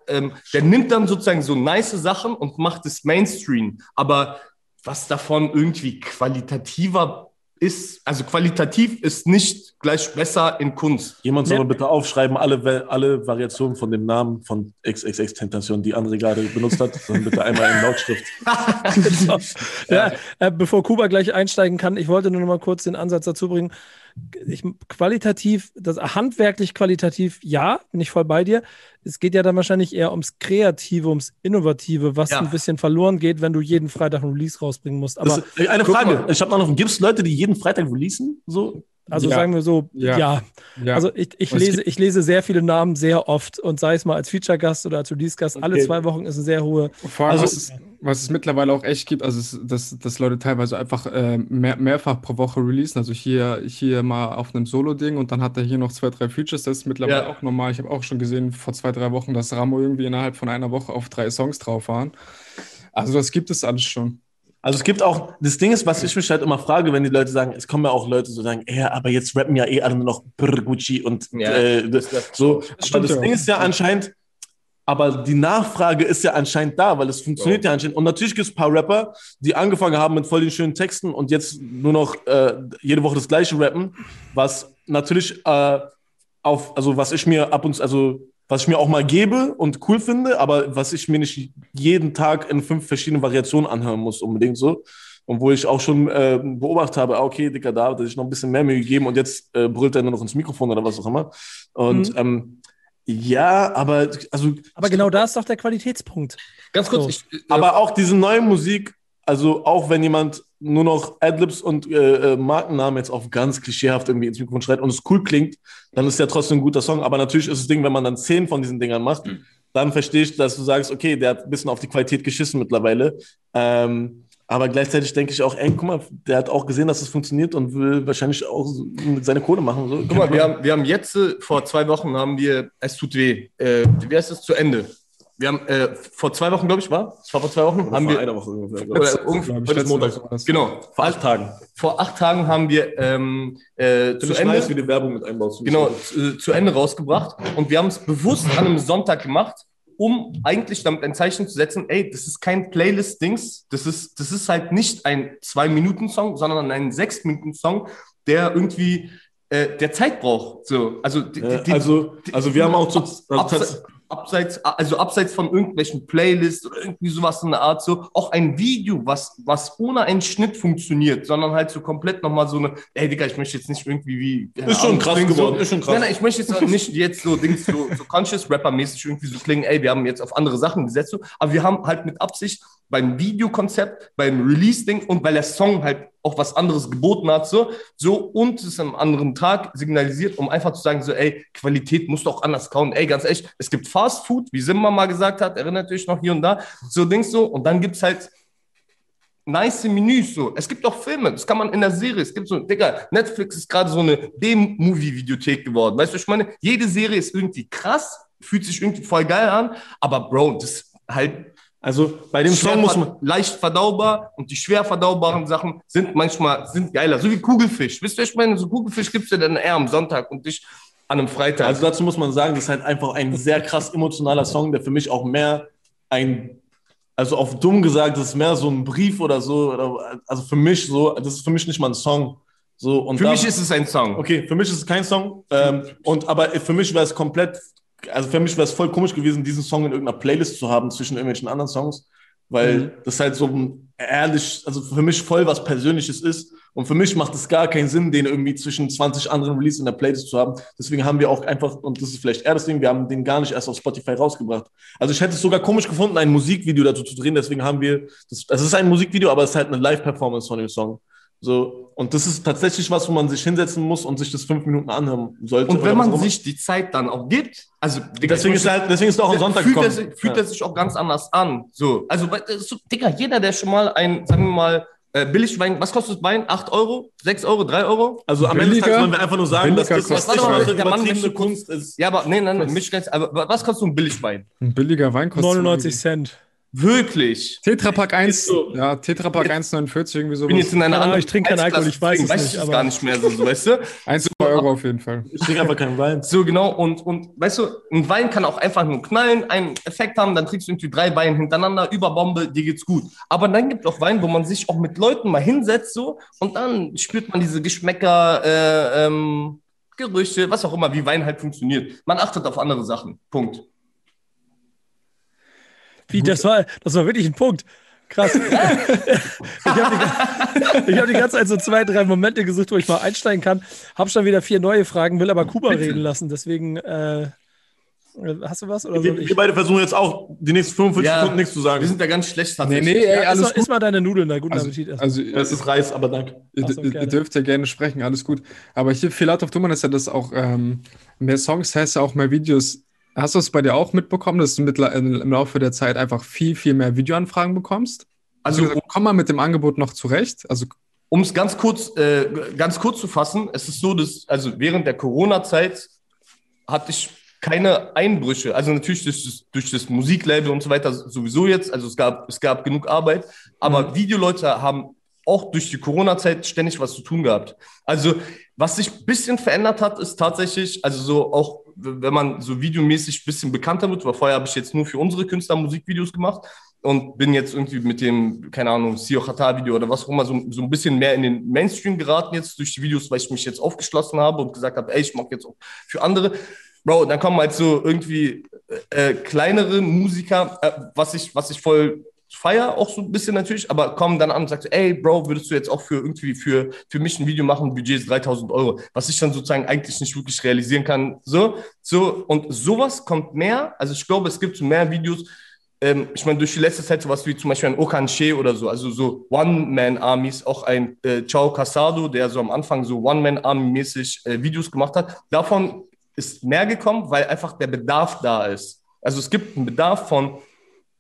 äh, ähm, der nimmt dann sozusagen so nice Sachen und macht es Mainstream. Aber was davon irgendwie qualitativer ist, also qualitativ ist nicht gleich besser in Kunst. Jemand soll Ja. mal bitte aufschreiben, alle, alle Variationen von dem Namen von XXX Tentation, die André gerade benutzt hat, dann bitte einmal in Lautschrift. so. ja, äh, bevor Kuba gleich einsteigen kann, ich wollte nur noch mal kurz den Ansatz dazu bringen. Ich, qualitativ, das handwerklich qualitativ, ja, bin ich voll bei dir. Es geht ja dann wahrscheinlich eher ums Kreative, ums Innovative, was Ja. ein bisschen verloren geht, wenn du jeden Freitag ein Release rausbringen musst. Aber Das äh, eine Frage, mal. ich habe noch, gibt es Leute, die jeden Freitag releasen? So? Also Ja. sagen wir so, ja. Ja. Ja. Also ich, ich, lese, ich lese sehr viele Namen sehr oft und sei es mal als Feature-Gast oder als Release-Gast, alle Okay. zwei Wochen ist eine sehr hohe. Vor allem, Also- was, es, was es mittlerweile auch echt gibt, also es, dass, dass Leute teilweise einfach äh, mehr, mehrfach pro Woche releasen. Also hier, hier mal auf einem Solo-Ding und dann hat er hier noch zwei, drei Features. Das ist mittlerweile auch normal. Ich habe auch schon gesehen vor zwei, drei Wochen, dass Ramo irgendwie innerhalb von einer Woche auf drei Songs drauf waren. Also das gibt es alles schon. Also es gibt auch, das Ding ist, was ich mich halt immer frage, wenn die Leute sagen, es kommen ja auch Leute so sagen, ja, aber jetzt rappen ja eh alle nur noch Brr, Gucci und Ja, äh, das, so. aber stimmt das ja Ding ist ja anscheinend, aber die Nachfrage ist ja anscheinend da, weil es funktioniert ja anscheinend. Und natürlich gibt es ein paar Rapper, die angefangen haben mit voll den schönen Texten und jetzt nur noch äh, jede Woche das gleiche rappen, was natürlich äh, auf, also was ich mir ab und zu, also was ich mir auch mal gebe und cool finde, aber was ich mir nicht jeden Tag in fünf verschiedenen Variationen anhören muss, unbedingt so. Und wo ich auch schon äh, beobachtet habe, ah, okay, Dicker, da hat er sich noch ein bisschen mehr Mühe gegeben und jetzt äh, brüllt er nur noch ins Mikrofon oder was auch immer. Und Mhm. ähm, ja, aber also Aber genau da ist doch der Qualitätspunkt. Ganz kurz, So. ich, äh, aber auch diese neue Musik, also auch wenn jemand nur noch Adlibs und äh, äh, Markennamen jetzt auf ganz klischeehaft irgendwie ins Mikrofon schreit und es cool klingt, dann ist ja trotzdem ein guter Song. Aber natürlich ist das Ding, wenn man dann zehn von diesen Dingern macht, dann verstehe ich, dass du sagst, okay, der hat ein bisschen auf die Qualität geschissen mittlerweile. Ähm, aber gleichzeitig denke ich auch, ey, guck mal, der hat auch gesehen, dass es funktioniert und will wahrscheinlich auch seine Kohle machen. So. Guck mal, wir haben, wir haben jetzt, äh, vor zwei Wochen haben wir, es tut weh, äh, wie heißt es, zu Ende. Wir haben, äh, vor zwei Wochen, glaube ich, war, es war vor zwei Wochen, haben wir, eine Woche ungefähr. oder Letzte- ich, heute ist Montag. Genau, Vor acht Tagen. vor acht Tagen haben wir ähm, äh, zu Ende, nice, wie die Werbung mit einbaust. genau, zu, zu Ende rausgebracht und wir haben es bewusst an einem Sonntag gemacht, um eigentlich damit ein Zeichen zu setzen, ey, das ist kein Playlist-Dings, das ist, das ist halt nicht ein Zwei-Minuten-Song, sondern ein Sechs-Minuten-Song, der irgendwie äh, der Zeit braucht. So, also, die, die, also, also wir haben auch zu, also abseits, also abseits von irgendwelchen Playlists oder irgendwie sowas in der Art, so auch ein Video, was, was ohne einen Schnitt funktioniert, sondern halt so komplett nochmal so eine, ey Digga, ich möchte jetzt nicht irgendwie wie. Ist schon Ahnung, krass geworden, So, ist schon krass. Nein, nein, ich möchte jetzt auch nicht jetzt so Dings, so, so Conscious Rapper-mäßig irgendwie so klingen, ey, wir haben jetzt auf andere Sachen gesetzt, so, aber wir haben halt mit Absicht beim Videokonzept, beim Release-Ding und weil der Song halt auch was anderes geboten hat, so, so und es am anderen Tag signalisiert, um einfach zu sagen, so, ey, Qualität muss doch anders kauen. Ey, ganz ehrlich, es gibt Fast Food, wie Simba mal gesagt hat, erinnert euch noch hier und da, so Dings so, und dann gibt's halt nice Menüs so. Es gibt auch Filme, das kann man in der Serie. Es gibt so, Digga, Netflix ist gerade so eine B-Movie-Videothek geworden. Weißt du, ich meine, jede Serie ist irgendwie krass, fühlt sich irgendwie voll geil an, aber Bro, das halt Also bei dem schwer Song muss man. leicht verdaubar und die schwer verdaubaren Sachen sind manchmal sind geiler. So wie Kugelfisch. Wisst ihr, ich meine, so Kugelfisch gibt's ja dann eher am Sonntag und nicht an einem Freitag. Also dazu muss man sagen, das ist halt einfach ein sehr krass emotionaler Song, der für mich auch mehr ein, also auf dumm gesagt, das ist mehr so ein Brief oder so. Oder, also für mich so, das ist für mich nicht mal ein Song. So, und Für da- mich ist es ein Song. Okay, für mich ist es kein Song. Ähm, und aber für mich wäre es komplett, also für mich wäre es voll komisch gewesen, diesen Song in irgendeiner Playlist zu haben zwischen irgendwelchen anderen Songs, weil Mhm. das halt so ein ehrlich, also für mich voll was Persönliches ist. Und für mich macht es gar keinen Sinn, den irgendwie zwischen 20 anderen Releases in der Playlist zu haben. Deswegen haben wir auch einfach, und das ist vielleicht eher das Ding, wir haben den gar nicht erst auf Spotify rausgebracht. Also ich hätte es sogar komisch gefunden, ein Musikvideo dazu zu drehen. Deswegen haben wir, das, das ist ein Musikvideo, aber es ist halt eine Live-Performance von dem Song. So, und das ist tatsächlich was, wo man sich hinsetzen muss und sich das fünf Minuten anhören sollte. Und wenn man sich die Zeit dann auch gibt, also Digga, Deswegen ich ist, halt, deswegen ist er auch am Sonntag fühlt, er gekommen. sich, fühlt Ja. er sich auch ganz anders an. So, also, das so, Digga, jeder, der schon mal ein, sagen wir mal, äh, Billigwein, was kostet Wein? 8 Euro? 6 Euro? 3 Euro? Also am Ende des Tages wollen wir einfach nur sagen, dass das, was kostet- ich mache, der Mann kurz- Kunst ist. Ja, aber nee, nein, nein, mich ganz, aber was kostet so ein Billigwein? Ein billiger Wein kostet 99 Cent. Wirklich? Tetrapack 1, so. ja, Tetrapack 1,49, irgendwie Ich bin jetzt in einer anderen ich trinke keinen Alkohol, ich weiß es deswegen nicht, ich aber- gar nicht mehr so, so, weißt du? 1, 2 Euro auf jeden Fall. Ich trinke einfach keinen Wein. So, genau, und, und weißt du, ein Wein kann auch einfach nur knallen, einen Effekt haben, dann trinkst du irgendwie drei Weine hintereinander, über Bombe, dir geht's gut. Aber dann gibt es auch Wein, wo man sich auch mit Leuten mal hinsetzt, so, und dann spürt man diese Geschmäcker, äh, ähm, Gerüche, was auch immer, wie Wein halt funktioniert. Man achtet auf andere Sachen. Punkt. Wie, das war, das war wirklich ein Punkt. Krass. ich habe die, hab die ganze Zeit so zwei, drei Momente gesucht, wo ich mal einsteigen kann. Hab schon wieder vier neue Fragen, will aber Kuba Bitte. reden lassen. Deswegen, äh, hast du was? Oder Wir, wir beide versuchen jetzt auch die nächsten 45 Ja. Sekunden nichts zu Wir sagen. sind ja ganz schlecht Nee, tatsächlich. nee, ey, Ja, alles mal, iss gut. mal deine Nudeln, da guten Also, Appetit. erst. also Es ist Reis, aber danke. Ihr, so, ihr dürft ja gerne sprechen, alles gut. Aber hier, Filatov Duman ist ja das auch, ähm, mehr Songs heißt ja auch mehr Videos. Hast du es bei dir auch mitbekommen, dass du mittler- im Laufe der Zeit einfach viel, viel mehr Videoanfragen bekommst? Also, Also komm mal mit dem Angebot noch zurecht. Also um es ganz kurz, äh, ganz kurz zu fassen, es ist so, dass, also während der Corona-Zeit hatte ich keine Einbrüche. Also natürlich durch das, durch das Musiklabel und so weiter sowieso jetzt. Also es gab, es gab genug Arbeit. Aber Videoleute haben auch durch die Corona-Zeit ständig was zu tun gehabt. Also was sich ein bisschen verändert hat, ist tatsächlich, also so auch, wenn man so videomäßig ein bisschen bekannter wird, weil vorher habe ich jetzt nur für unsere Künstler Musikvideos gemacht und bin jetzt irgendwie mit dem, keine Ahnung, Sio Chata-Video oder was auch immer, so, so ein bisschen mehr in den Mainstream geraten jetzt durch die Videos, weil ich mich jetzt aufgeschlossen habe und gesagt habe, ey, ich mache jetzt auch für andere. Bro, dann kommen halt so irgendwie äh, kleinere Musiker, äh, was, ich, was ich voll feier, auch so ein bisschen natürlich, aber kommen dann an und sagen, so, ey, Bro, würdest du jetzt auch für irgendwie für, für mich ein Video machen, Budget ist 3000 Euro, was ich dann sozusagen eigentlich nicht wirklich realisieren kann. So, so, und sowas kommt mehr. Also ich glaube, es gibt mehr Videos, ähm, ich meine, durch die letzte Zeit sowas wie zum Beispiel ein Okan She oder so, also so One-Man-Armies, auch ein äh, Chao Casado, der so am Anfang so One-Man-Army-mäßig äh, Videos gemacht hat. Davon ist mehr gekommen, weil einfach der Bedarf da ist. Also es gibt einen Bedarf von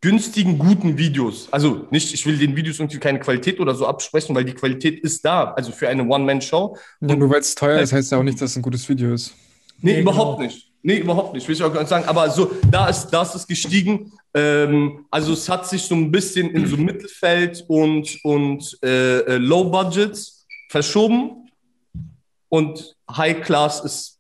günstigen, guten Videos. Also nicht, ich will den Videos irgendwie keine Qualität oder so absprechen, weil die Qualität ist da. Also für eine One-Man-Show. Und nur weil es teuer ist, heißt ja auch nicht, dass es ein gutes Video ist. Nee, Nee, überhaupt genau. nicht. Nee, überhaupt nicht. Will ich auch gar nicht sagen. Aber so, da ist, da ist es gestiegen. Ähm, also es hat sich so ein bisschen in so Mittelfeld und, und äh, äh, Low Budget verschoben. Und High Class ist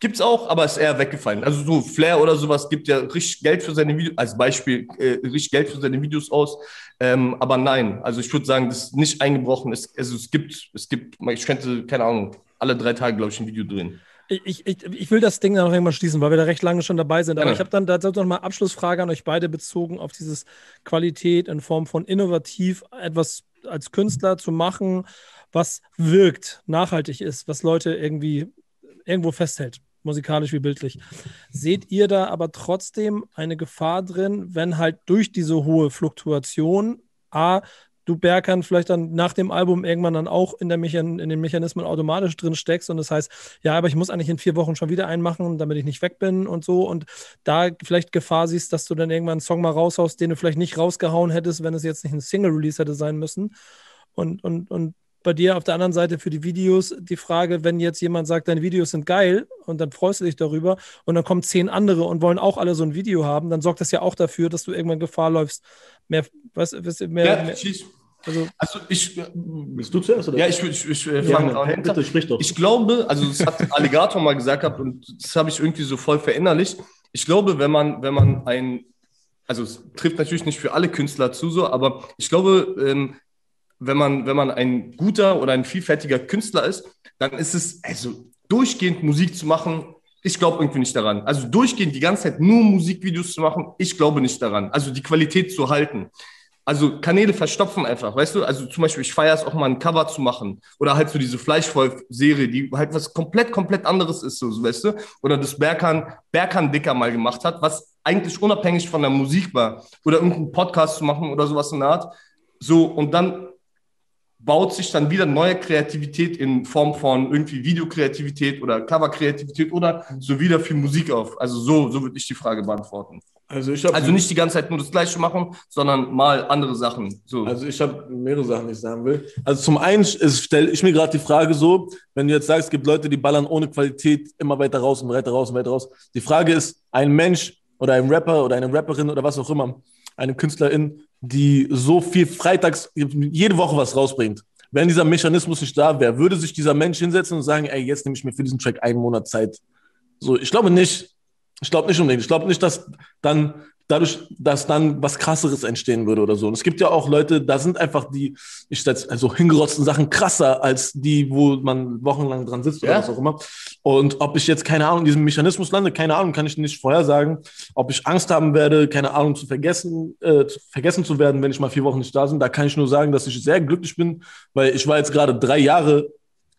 gibt's auch, aber ist eher weggefallen. Also so Flair oder sowas gibt ja richtig Geld für seine Videos, als Beispiel äh, richtig Geld für seine Videos aus. Ähm, aber nein, also ich würde sagen, das ist nicht eingebrochen. Es, also es gibt, es gibt, ich könnte, keine Ahnung, alle drei Tage, glaube ich, ein Video drehen. Ich, ich, ich, will das Ding dann noch irgendwann schließen, weil wir da recht lange schon dabei sind. Aber Gerne. ich habe dann dazu noch mal Abschlussfrage an euch beide bezogen auf dieses Qualität in Form von innovativ etwas als Künstler zu machen, was wirkt, nachhaltig ist, was Leute irgendwie irgendwo festhält, musikalisch wie bildlich. Seht ihr da aber trotzdem eine Gefahr drin, wenn halt durch diese hohe Fluktuation A, du Berkan vielleicht dann nach dem Album irgendwann dann auch in, der Mechan in den Mechanismen automatisch drin steckst und das heißt, ja, aber ich muss eigentlich in vier Wochen schon wieder einen machen, damit ich nicht weg bin und so und da vielleicht Gefahr siehst, dass du dann irgendwann einen Song mal raushaust, den du vielleicht nicht rausgehauen hättest, wenn es jetzt nicht ein Single-Release hätte sein müssen und, und, und bei dir auf der anderen Seite für die Videos die Frage, wenn jetzt jemand sagt, deine Videos sind geil und dann freust du dich darüber und dann kommen zehn andere und wollen auch alle so ein Video haben, dann sorgt das ja auch dafür, dass du irgendwann Gefahr läufst, mehr, was, was, mehr, Ja, mehr also Also ich, Bist du zuerst? Oder? ja, ich, ich, ich äh, Ja, fange auch hinter. bitte, sprich doch. Ich glaube, also das hat Alligator mal gesagt gehabt und das habe ich irgendwie so voll verinnerlicht. Ich glaube, wenn man, wenn man ein, also es trifft natürlich nicht für alle Künstler zu so, aber ich glaube, ähm, wenn man, wenn man ein guter oder ein vielfältiger Künstler ist, dann ist es, also durchgehend Musik zu machen, ich glaube irgendwie nicht daran. Also durchgehend die ganze Zeit nur Musikvideos zu machen, ich glaube nicht daran. Also die Qualität zu halten. Also Kanäle verstopfen einfach, weißt du? Also zum Beispiel, ich feiere es auch mal ein Cover zu machen oder halt so diese Fleischwolf-Serie, die halt was komplett, komplett anderes ist, so, weißt du? Oder das Berkan, Berkan Dicker mal gemacht hat, was eigentlich unabhängig von der Musik war. Oder irgendeinen Podcast zu machen oder sowas in der Art. So, und dann baut sich dann wieder neue Kreativität in Form von irgendwie Videokreativität oder Coverkreativität oder so wieder für Musik auf. Also so, so würde ich die Frage beantworten. Also ich habe Also nicht die ganze Zeit nur das Gleiche machen, sondern mal andere Sachen. So. Also ich habe mehrere Sachen, die ich sagen will. Also zum einen stelle ich mir gerade die Frage so, wenn du jetzt sagst, es gibt Leute, die ballern ohne Qualität immer weiter raus und weiter raus und weiter raus. Die Frage ist, ein Mensch oder ein Rapper oder eine Rapperin oder was auch immer, eine Künstlerin, die so viel freitags, jede Woche was rausbringt. Wenn dieser Mechanismus nicht da wäre, würde sich dieser Mensch hinsetzen und sagen, ey, jetzt nehme ich mir für diesen Track einen Monat Zeit. So, ich glaube nicht. Ich glaube nicht unbedingt. Ich glaube nicht, dass dann dadurch, dass dann was krasseres entstehen würde oder so. Und es gibt ja auch Leute, da sind einfach die, ich setze also hingerotzten Sachen krasser als die, wo man wochenlang dran sitzt oder Ja. was auch immer. Und ob ich jetzt, keine Ahnung, in diesem Mechanismus lande, keine Ahnung, kann ich nicht vorhersagen. Ob ich Angst haben werde, keine Ahnung, zu vergessen, äh, zu, vergessen zu werden, wenn ich mal vier Wochen nicht da bin, da kann ich nur sagen, dass ich sehr glücklich bin, weil ich war jetzt gerade drei Jahre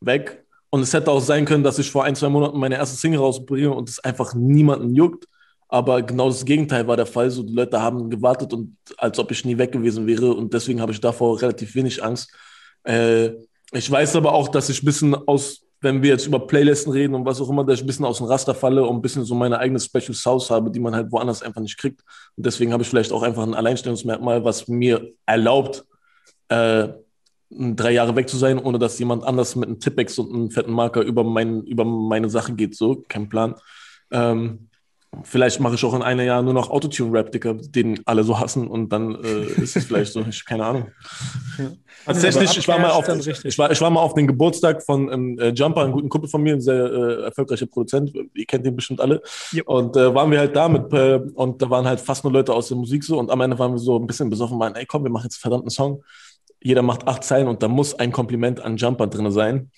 weg und es hätte auch sein können, dass ich vor ein, zwei Monaten meine erste Single rausbringe und es einfach niemanden juckt. Aber genau das Gegenteil war der Fall. So, die Leute haben gewartet und als ob ich nie weg gewesen wäre. Und deswegen habe ich davor relativ wenig Angst. Äh, ich weiß aber auch, dass ich ein bisschen aus, wenn wir jetzt über Playlisten reden und was auch immer, dass ich ein bisschen aus dem Raster falle und ein bisschen so meine eigene Special Sauce habe, die man halt woanders einfach nicht kriegt. Und deswegen habe ich vielleicht auch einfach ein Alleinstellungsmerkmal, was mir erlaubt, äh, drei Jahre weg zu sein, ohne dass jemand anders mit einem Tippex und einem fetten Marker über, mein, über meine Sachen geht. So, kein Plan. Ähm, vielleicht mache ich auch in einem Jahr nur noch Autotune-Rap, Dicker, den alle so hassen und dann äh, ist es vielleicht so, ich keine Ahnung. Tatsächlich, ich war, mal auf, ich, war, ich war mal auf den Geburtstag von ähm, äh, Jumper, einem guten Kumpel von mir, ein sehr äh, erfolgreicher Produzent, ihr kennt ihn bestimmt alle. Yep. Und äh, waren wir halt da mit, äh, und da waren halt fast nur Leute aus der Musik so und am Ende waren wir so ein bisschen besoffen, waren, ey komm, wir machen jetzt einen verdammten Song. Jeder macht acht Zeilen und da muss ein Kompliment an Jumper drin sein.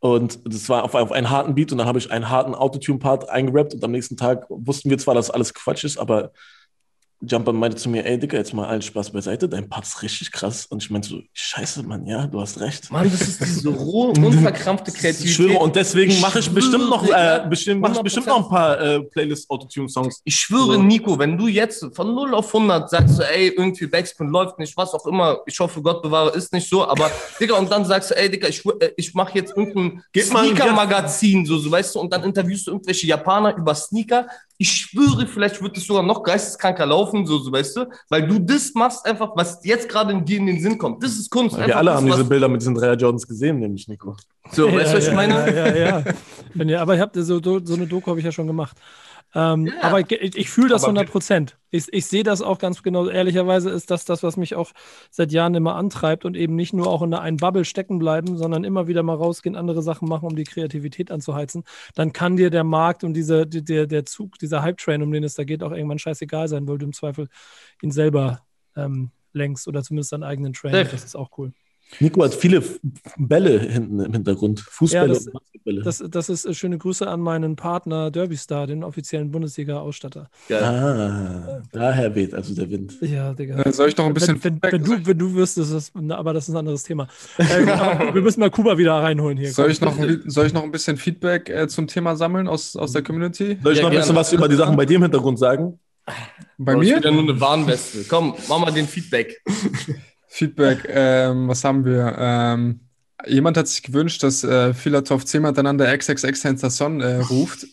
Und das war auf, auf einen harten Beat und dann habe ich einen harten Autotune-Part eingerappt und am nächsten Tag wussten wir zwar, dass alles Quatsch ist, aber Jumper meinte zu mir, ey Dicker, jetzt mal allen Spaß beiseite, dein Part ist richtig krass. Und ich meinte so, scheiße, Mann, ja, du hast recht. Mann, das ist diese rohe, unverkrampfte Ich Kreativität. schwöre, und deswegen mache ich bestimmt noch, Digga, äh, bestimmt, mach ich bestimmt noch ein paar äh, Playlist-Autotune-Songs. Ich schwöre, So. Nico, wenn du jetzt von 0 auf 100 sagst, du, ey, irgendwie Backspin läuft nicht, was auch immer, ich hoffe, Gott bewahre, ist nicht so, aber, Digga, und dann sagst du, ey, Digga, ich, äh, ich mache jetzt irgendein Sneaker-Magazin, so, so, weißt du, und dann interviewst du irgendwelche Japaner über Sneaker. Ich schwöre, vielleicht wird es sogar noch geisteskranker laufen, so, so, weißt du, weil du das machst einfach, was jetzt gerade in dir in den Sinn kommt. Das ist Kunst. Wir alle das, haben diese Bilder mit diesen Dreier Jordans gesehen, nämlich Nico. So, weißt du, was ich meine? Ja, ja, ja. Wenn ihr, aber ich hab, so, so eine Doku habe ich ja schon gemacht. Ähm, Aber ich, ich, fühle das Aber 100 Prozent. Ich, ich sehe das auch ganz genau. Ehrlicherweise ist das das, was mich auch seit Jahren immer antreibt und eben nicht nur auch in der einen Bubble stecken bleiben, sondern immer wieder mal rausgehen, andere Sachen machen, um die Kreativität anzuheizen. Dann kann dir der Markt und diese, die, der, der Zug, dieser Hype-Train, um den es da geht, auch irgendwann scheißegal sein, weil du im Zweifel ihn selber ähm, lenkst oder zumindest deinen eigenen Train. Das ist auch cool. Nico hat viele Bälle hinten im Hintergrund. Fußbälle Ja, das- und Basketbälle. Das, das ist äh, schöne Grüße an meinen Partner Derby Star, den offiziellen Bundesliga-Ausstatter. ah, daher weht also der Wind. Ja, Digga. Soll ich noch ein bisschen wenn, wenn, Feedback- wenn, du, wenn du wüsstest, das, aber das ist ein anderes Thema. Äh, aber wir müssen mal Kuba wieder reinholen hier. Soll ich noch, ein- soll ich noch ein bisschen Feedback äh, zum Thema sammeln aus, aus der Community? Soll ich Ja, noch ein bisschen was über die Sachen bei dir im Hintergrund sagen? Bei Bro, ist mir? wieder nur eine Warnweste. Komm, mach mal den Feedback. Feedback, ähm, was haben wir? Ähm, jemand hat sich gewünscht, dass äh, Filatov zehnmal hintereinander XXX Tentacion äh, ruft.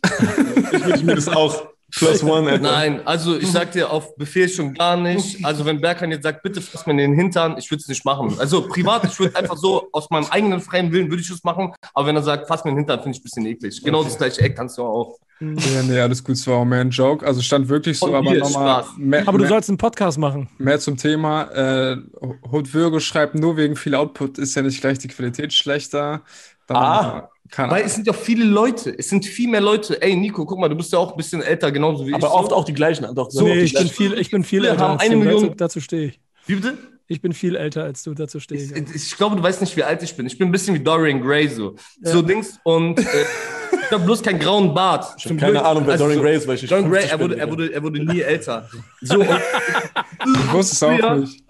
Ich wünsche mir das auch. Plus one, Alter. Nein, also ich sag dir auf Befehl schon gar nicht. Also wenn Berkan jetzt sagt, bitte fass mir in den Hintern, ich würde es nicht machen. Also privat, ich würde einfach so aus meinem eigenen freien Willen würde ich es machen. Aber wenn er sagt, fass mir in den Hintern, finde ich ein bisschen eklig. Genau das gleiche Eck kannst du auch. ja, nee, alles gut, es war auch mehr ein Joke. Also stand wirklich so, Von aber nochmal Aber du mehr, sollst einen Podcast machen. mehr zum Thema. Äh, Hut Würge schreibt, nur wegen viel Output ist ja nicht gleich die Qualität schlechter. Dann Ah. Kann, Weil es sind ja viele Leute. Es sind viel mehr Leute. Ey, Nico, guck mal, du bist ja auch ein bisschen älter, genauso wie ich. Aber so. oft auch die gleichen. Doch, So, nee, die ich bin gleichen. viel, ich bin viel Wir älter haben als eine du. Million- Dazu, dazu stehe ich. Wie bitte? Ich bin viel älter als du, dazu stehe ich. Ich, ich glaube, du weißt nicht, wie alt ich bin. Ich bin ein bisschen wie Dorian Gray so. So Dings und äh, ich habe bloß keinen grauen Bart. Ich habe keine Ahnung, wer Also Dorian so- Gray ist, weil ich Dorian Gray, 50 er wurde, bin, er, wurde, er wurde nie älter. So, und ich wusste es auch nicht.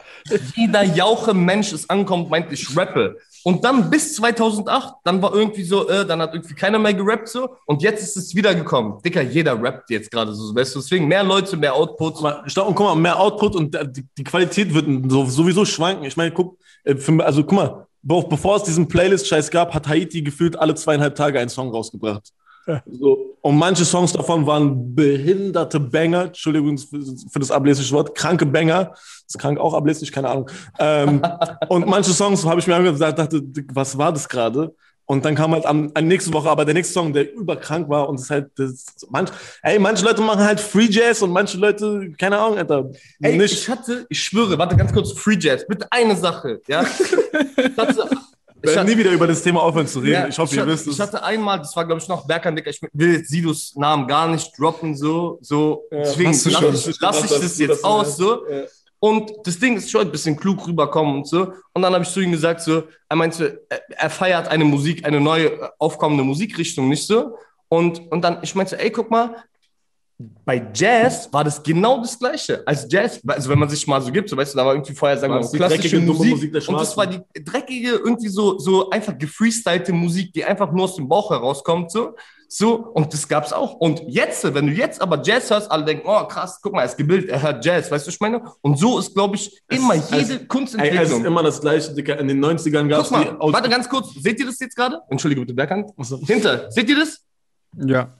jeder jauche Mensch ist ankommt, meint, ich rappe. Und dann bis 2008, dann war irgendwie so, äh, dann hat irgendwie keiner mehr gerappt so. Und jetzt ist es wiedergekommen. Dicker, jeder rappt jetzt gerade so, weißt du. Deswegen mehr Leute, mehr Output. Guck mal, ich glaub, und guck mal, mehr Output und die, die Qualität wird so, sowieso schwanken. Ich meine, guck, äh, für, also guck mal, be bevor es diesen Playlist-Scheiß gab, hat Haiti gefühlt alle zweieinhalb Tage einen Song rausgebracht. So. Und manche Songs davon waren behinderte Banger, Entschuldigung für, das ableistische Wort, kranke Banger. Ist krank auch ablässig, keine Ahnung. Ähm, und manche Songs habe ich mir angehört, dachte, was war das gerade? Und dann kam halt am, am nächste Woche aber der nächste Song, der überkrank war und es ist halt, das, manch, ey, manche Leute machen halt Free Jazz und manche Leute, keine Ahnung, Alter, Ey, nicht. ich hatte, ich schwöre, warte ganz kurz, Free Jazz, bitte eine Sache, ja. Ich hatte, Ich werde nie wieder über das Thema aufhören zu reden. Ja, ich hoffe, ihr hatte, wisst es. Ich hatte einmal, das war glaube ich noch Berkan Dicker, ich will jetzt Sidos Namen gar nicht droppen, so, so. Deswegen hast du lass schon. ich, lass ich das jetzt aus, so. Und das Ding ist, ich wollte ein bisschen klug rüberkommen und so. Und dann habe ich zu ihm gesagt, so, er meinte, er, er feiert eine Musik, eine neue äh, aufkommende Musikrichtung, nicht so. Und, und dann, ich meinte, ey, guck mal, bei Jazz war das genau das Gleiche. Als Jazz, also wenn man sich mal so gibt, so weißt du, da war irgendwie vorher, sagen War wir mal, die klassische dreckige, dumme Musik. Musik der und das war die dreckige, irgendwie so, so einfach gefreestylte Musik, die einfach nur aus dem Bauch herauskommt, so. So, und das gab's auch. Und jetzt, wenn du jetzt aber Jazz hörst, alle denken, oh krass, guck mal, er ist gebildet, er hört Jazz, weißt du, was ich meine? Und so ist, glaube ich, immer jede Ey, es ist Kunstentwicklung. immer das Gleiche, Dicker. In den 90ern gab Guck es mal, die warte ganz kurz, seht ihr das jetzt gerade? Entschuldige bitte. Achso. Hinter, seht ihr das? Ja.